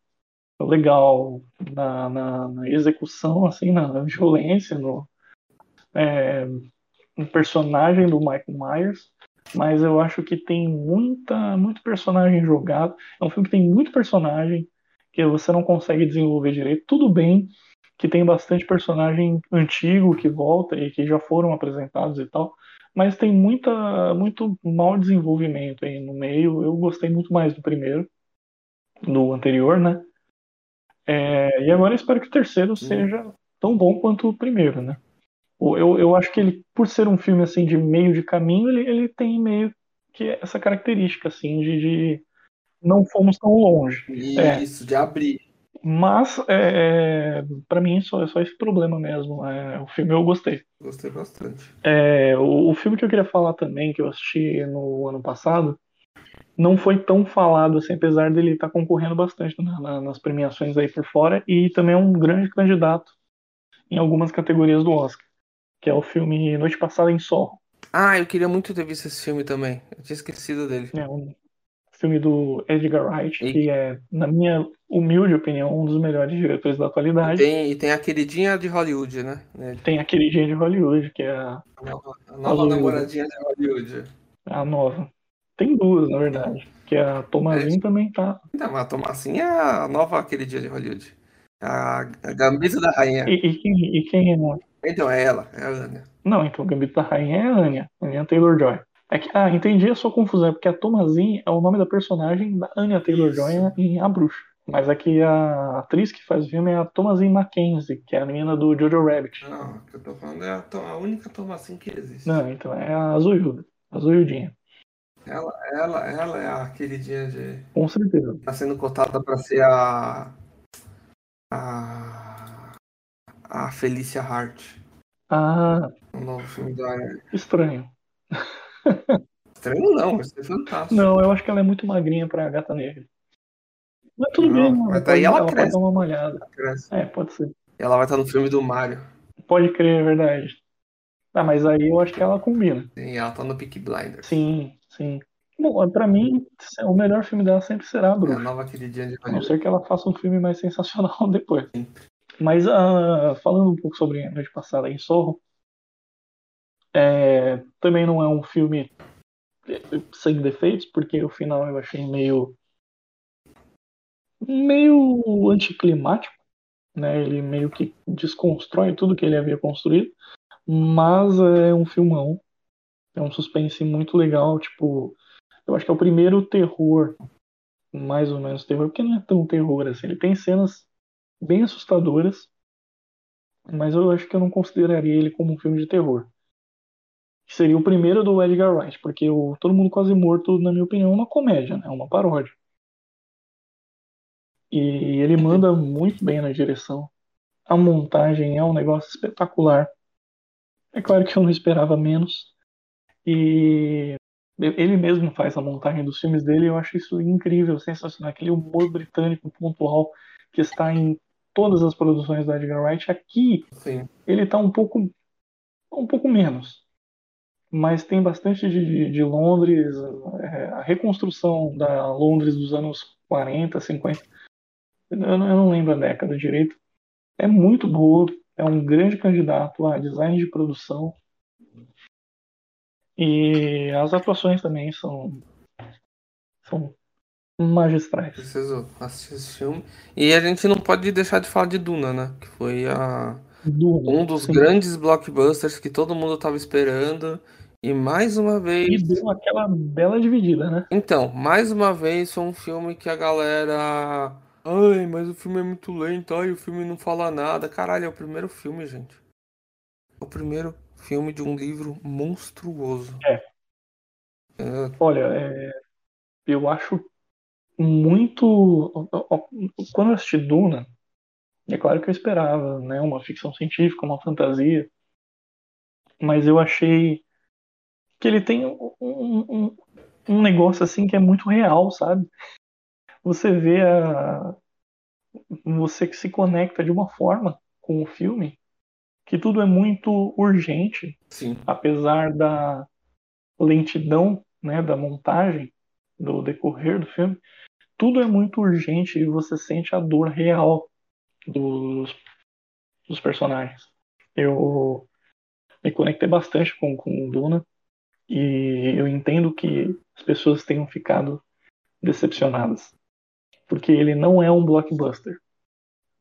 legal na, na, na execução, assim, na, violência, no, é, no personagem do Michael Myers, mas eu acho que tem muita, muito personagem jogado. É um filme que tem muito personagem que você não consegue desenvolver direito. Tudo bem que tem bastante personagem antigo que volta e que já foram apresentados e tal, mas tem muita, muito mau desenvolvimento aí no meio. Eu gostei muito mais do primeiro, do anterior, né? É, e agora eu espero que o terceiro seja tão bom quanto o primeiro, né? Eu, eu acho que ele, por ser um filme assim de meio de caminho, ele, ele tem meio que essa característica assim de, de não fomos tão longe. É. Isso, de abrir. Mas, é, para mim, só, é só esse problema mesmo. É, o filme eu gostei. Gostei bastante. É, o, o filme que eu queria falar também, que eu assisti no ano passado, não foi tão falado assim, apesar dele estar concorrendo bastante na- na- nas premiações aí por fora, e também é um grande candidato em algumas categorias do Oscar, que é o filme Noite Passada em Sorro. Ah, eu queria muito ter visto esse filme também. Eu tinha esquecido dele. É um filme do Edgar Wright, E- que é, na minha humilde opinião, um dos melhores diretores da E atualidade. tem, e tem a queridinha de Hollywood, né? nele. Tem a queridinha de Hollywood, que é a, A nova, a nova namoradinha de Hollywood. a nova. Tem duas, na verdade. Que é a Tomazinho também tá. Mas a Tomassinha é a nova queridinha de Hollywood. A, a Gambita da Rainha. E, e quem, e quem é. Então, é ela, é a Ana. Não, então o Gambito da Rainha é a Anya, Anya Taylor-Joy. É que, ah, entendi a sua confusão, é porque a Tomazin é o nome da personagem da Anya Taylor-Joy em A Bruxa. Mas aqui a atriz que faz o filme é a Tomazin Mackenzie, que é a menina do Jojo Rabbit. Não, o que eu tô falando é a, a única Tomassinha que existe. Não, então é a Zoiuda, a Zoiudinha, Ela, ela, ela é a queridinha de. com certeza. Tá sendo cotada pra ser a. A. A Felícia Hart. Ah, O novo filme da estranho. Estranho não, fantástico. Não, eu acho que ela é muito magrinha pra gata negra. Mas tudo Não, bem, mano. mas daí ela pode cresce. dar uma malhada. Cresce. É, pode ser. Ela vai estar no filme do Mario. Pode crer, é verdade. Ah, mas aí eu acho que ela combina. E ela tá no Peak Blinders. Sim, sim. Bom, pra mim, o melhor filme dela sempre será a É a Bruxa. nova queridinha de A não ser que ela faça um filme mais sensacional depois. Mas ah, falando um pouco sobre a noite passada em Sorro, é, também não é um filme eh, sem defeitos, porque o final eu achei meio meio anticlimático, né? Ele meio que desconstrói tudo que ele havia construído, mas é um filmão, é um suspense muito legal, tipo, eu acho que é o primeiro terror, mais ou menos terror, porque não é tão terror assim, ele tem cenas bem assustadoras, mas eu acho que eu não consideraria ele como um filme de terror. Seria o primeiro do Edgar Wright, porque o Todo Mundo Quase Morto, na minha opinião, é uma comédia, né? é uma paródia. E ele manda muito bem na direção. A montagem é um negócio espetacular. É claro que eu não esperava menos. E ele mesmo faz a montagem dos filmes dele, e eu acho isso incrível, sensacional. Aquele humor britânico pontual que está em todas as produções do Edgar Wright. Aqui Sim. ele está um pouco um pouco menos. Mas tem bastante de, de Londres, é, a reconstrução da Londres dos anos 40, 50. Eu não, eu não lembro a década direito. É muito boa, é um grande candidato a design de produção. E as atuações também são, são magistrais. Preciso assistir esse filme. E a gente não pode deixar de falar de Duna, né? Que foi a, Duna, um dos sim. grandes blockbusters que todo mundo tava esperando. E mais uma E vez. deu aquela bela dividida, né? Então, mais uma vez foi um filme que a galera. Ai, mas o filme é muito lento, ai, o filme não fala nada. Caralho, é o primeiro filme, gente. É o primeiro filme de um livro monstruoso. É. É, Olha, é, eu acho muito. Quando eu assisti Duna, é claro que eu esperava, né? Uma ficção científica, uma fantasia. Mas eu achei que ele tem um, um, um negócio assim que é muito real, sabe? Você vê a. Você que se conecta de uma forma com o filme que tudo é muito urgente, sim. apesar da lentidão né, da montagem, do decorrer do filme, tudo é muito urgente e você sente a dor real dos, dos personagens. Eu me conectei bastante com, com o Duna e eu entendo que as pessoas tenham ficado decepcionadas, porque ele não é um blockbuster,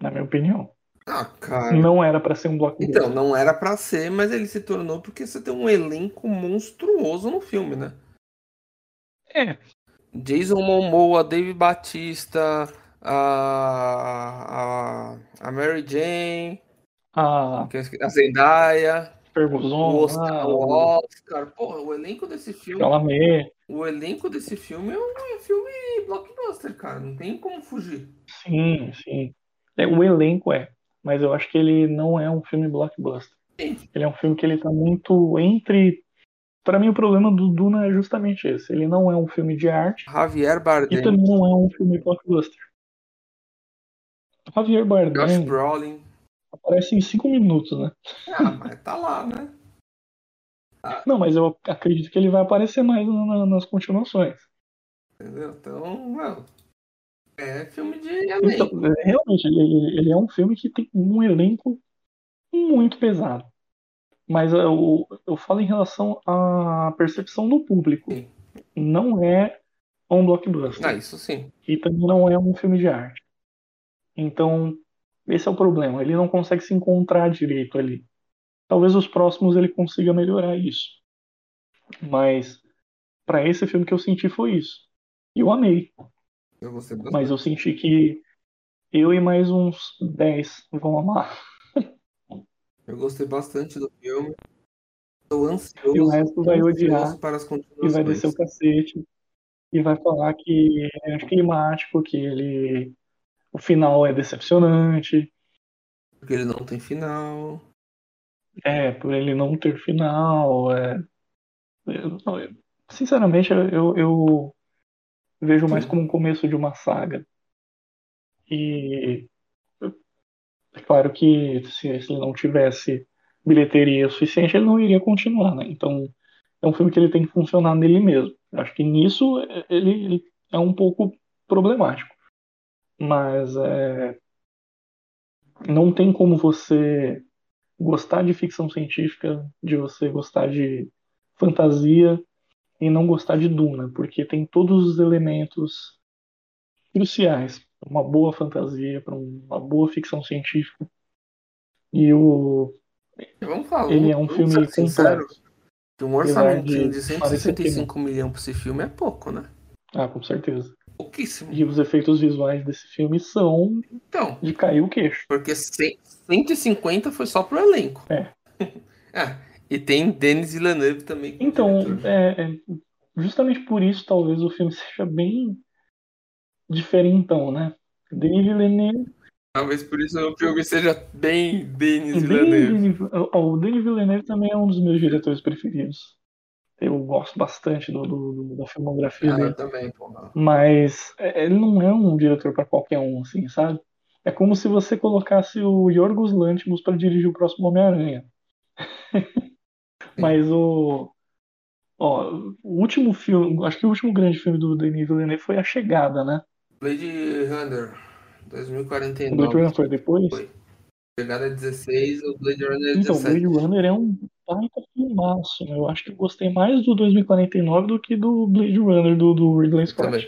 na minha opinião. Ah, cara. Não era para ser um blockbuster. Então, não era pra ser, mas ele se tornou porque você tem um elenco monstruoso no filme, né? É, Jason Momoa, Dave Batista, a, a, a Mary Jane, a a Zendaya, o Ferguson, Oscar, lá, o o Oscar. Porra, o elenco desse filme, Chalamet, o elenco desse filme é um filme blockbuster, cara. Não tem como fugir. sim, sim. É, o elenco é, mas eu acho que ele não é um filme blockbuster. Sim. Ele é um filme que ele tá muito entre. Pra mim, o problema do Duna é justamente esse. Ele não é um filme de arte Javier e Bardem, também não é um filme blockbuster. Javier Josh Bardem Brolin. Aparece em cinco minutos, né? Ah, mas tá lá, né? Não, mas eu acredito que ele vai aparecer mais na- na- nas continuações. Entendeu? Então, mano. É filme de Então, elenco. é, realmente, ele, ele é um filme que tem um elenco muito pesado. Mas eu, eu falo em relação à percepção do público. Sim. Não é um blockbuster. Ah, isso sim. E também não é um filme de arte. Então, esse é o problema. Ele não consegue se encontrar direito ali. Talvez os próximos ele consiga melhorar isso. Mas, para esse filme que eu senti foi isso. E eu amei. Eu. Mas eu senti que eu e mais uns 10 vão amar. Eu gostei bastante do filme. Tô ansioso. E o resto vai odiar. para as E vai descer o cacete. E vai falar que é climático, que ele. O final é decepcionante. Porque ele não tem final. É, por ele não ter final. É... eu- eu- sinceramente, eu, eu vejo mais como um começo de uma saga. E é claro que se, se ele não tivesse bilheteria suficiente, ele não iria continuar, né? Então é um filme que ele tem que funcionar nele mesmo. Eu acho que nisso é, ele, ele é um pouco problemático. Mas é, não tem como você gostar de ficção científica, de você gostar de fantasia e não gostar de Duna, porque tem todos os elementos cruciais para uma boa fantasia, para uma boa ficção científica. E o Vamos falar. Ele é um filme ser sinceros, completo. que um Apesar orçamentinho de de parecer que 165 milhões pra esse filme é pouco, né? Ah, com certeza. Pouquíssimo. E os efeitos visuais desse filme são Então, de cair o queixo. porque 100 150 foi só pro elenco. É. Ah, e tem Denis Villeneuve também. Então, é, é justamente por isso talvez o filme seja bem diferentão, né? Denis Villeneuve, Talvez por isso o filme seja bem Denis Villeneuve. Denis, ó, o Denis Villeneuve também é um dos meus diretores preferidos. Eu gosto bastante do, do- da filmografia Ah, dele. eu também, porra. Mas é, ele não é um diretor para qualquer um, assim, sabe? É como se você colocasse o Yorgos Lanthimos para dirigir o próximo Homem-Aranha. Mas o, ó, o último filme, acho que o último grande filme do Denis Villeneuve foi A Chegada, né? Blade Runner, O Blade 2049. Runner foi depois. Foi. Chegada é 16, o Blade Runner é Então, o 17. Blade Runner é um baita filmaço. né? Eu acho que eu gostei mais do 2049 do que do Blade Runner do, do Ridley Scott. também.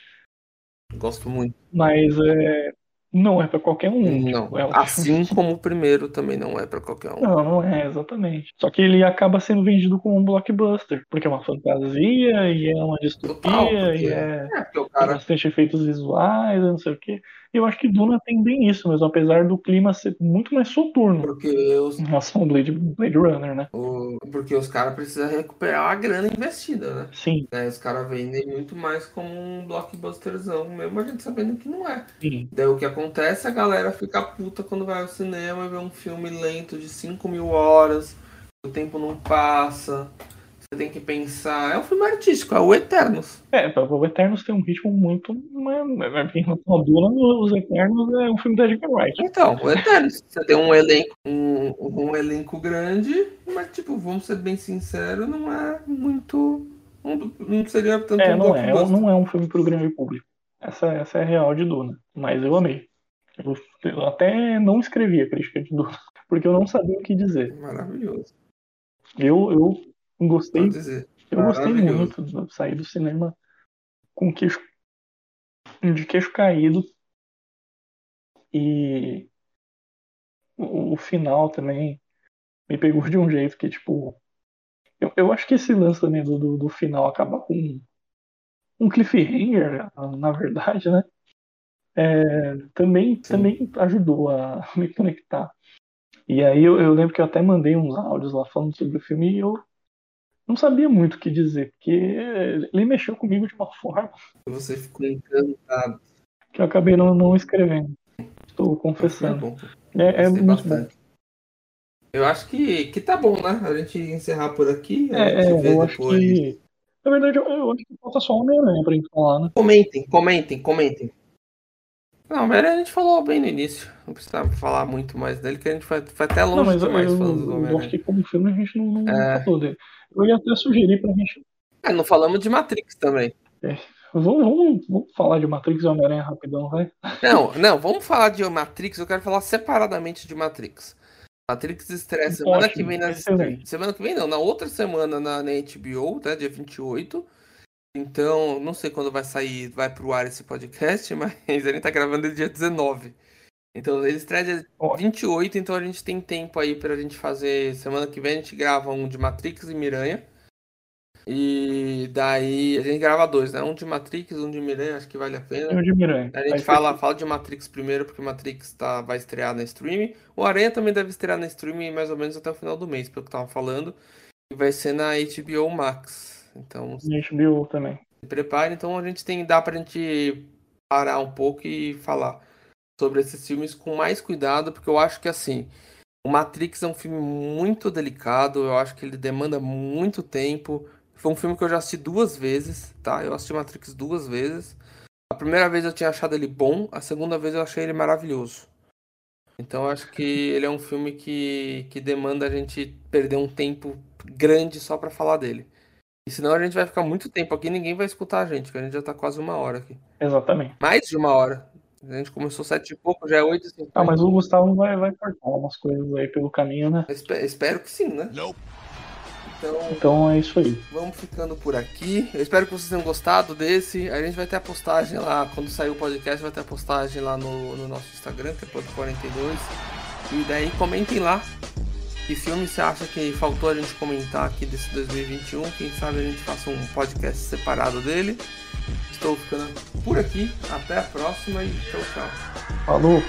Gosto muito. Mas é, não é para qualquer um. Não. tipo, é um Assim como o primeiro também não é pra qualquer um. Não, não é, exatamente. Só que ele acaba sendo vendido como um blockbuster, porque é uma fantasia e é uma distopia Total, e é É, cara. bastante efeitos visuais, não sei o quê. Eu acho que Duna tem bem isso mesmo, apesar do clima ser muito mais soturno Porque os, em relação ao Blade, Blade Runner, né? o- porque os caras precisam recuperar a grana investida, né? Sim, Né, Os caras vendem muito mais como um blockbusterzão, mesmo a gente sabendo que não é. sim. Daí o que acontece, a galera fica puta quando vai ao cinema e vê um filme lento de 5 mil horas, o tempo não passa, você tem que pensar. É um filme artístico, é o Eternos. É, o Eternos tem um ritmo muito. Em relação a Duna, Os Eternos é um filme da Edgar Wright. Então, o Eternos. Você tem um elenco, um, um elenco grande, mas tipo, vamos ser bem sinceros, não é muito. Não, não seria tanto É, um não é, não é um filme pro grande público. Essa, essa é a real de Duna. Mas eu amei. Eu, eu até não escrevi a crítica de Duna, porque eu não sabia o que dizer. Maravilhoso. Eu, eu gostei, eu gostei muito de sair do cinema com queixo, de queixo caído. E o, o final também me pegou de um jeito que, tipo. Eu, eu acho que esse lance também do, do, do final acaba com um cliffhanger, na verdade, né? É, também, Sim. também ajudou a me conectar. E aí eu, eu lembro que eu até mandei uns áudios lá falando sobre o filme e eu não sabia muito o que dizer, porque ele mexeu comigo de uma forma Você ficou encantado. que eu acabei não, não escrevendo. Estou É confessando. É, é Gostei muito bom. Eu acho que, que tá bom, né? A gente encerrar por aqui. É, é, eu acho depois. que. Na verdade, eu, eu acho que falta só Homem-Aranha pra gente falar, né? Comentem, comentem, comentem. Não, mas a gente falou bem no início. Não precisava falar muito mais dele, que a gente foi, foi até longe Não, mas demais eu, falando do eu acho Homem-Aranha. que como filme a gente não, não É. falou dele. Eu ia até sugerir pra gente. Ah, não falamos de Matrix também. Vamos, vamos, vamos falar de Matrix e Homem-Aranha rapidão, vai? Não, não, vamos falar de Matrix. Eu quero falar separadamente de Matrix. Matrix estreia semana Ótimo, que vem nas streams. Semana que vem não, na outra semana na, na HBO, tá? Dia 28. Então, não sei quando vai sair, vai pro ar esse podcast, mas a gente tá gravando ele dia 19. Então, ele estreia dia Ó. 28, então a gente tem tempo aí pra gente fazer. Semana que vem a gente grava um de Matrix e Miranha. E daí a gente grava dois, né? Um de Matrix, um de Miranha, acho que vale a pena. E o de Miranha. A gente fala, fala de Matrix primeiro, porque Matrix tá, vai estrear na stream. O Aranha também deve estrear na stream mais ou menos até o final do mês, pelo que tava falando. E vai ser na HBO Max. Então se fica- HBO também. prepare. Então a gente tem, dá pra gente parar um pouco e falar sobre esses filmes com mais cuidado, porque eu acho que assim, o Matrix é um filme muito delicado, eu acho que ele demanda muito tempo. Foi um filme que eu já assisti duas vezes, tá? Eu assisti Matrix duas vezes. A primeira vez eu tinha achado ele bom, a segunda vez eu achei ele maravilhoso. Então eu acho que ele é um filme que, que demanda a gente perder um tempo grande só pra falar dele. E senão a gente vai ficar muito tempo aqui e ninguém vai escutar a gente, que a gente já tá quase uma hora aqui. Exatamente. Mais de uma hora. A gente começou sete e pouco, já é oito e. Ah, mas o Gustavo vai, vai cortar umas coisas aí pelo caminho, né? Espe- Espero que sim, né? Nope. Então, Então é isso aí. vamos ficando por aqui. Eu espero que vocês tenham gostado desse. A gente vai ter a postagem lá, quando sair o podcast, vai ter a postagem lá no, no nosso Instagram, que é Pod42. E daí comentem lá que filme você acha que faltou a gente comentar aqui desse 2021. Quem sabe a gente faça um podcast separado dele. Estou ficando por aqui. Até a próxima e tchau, tchau. Falou!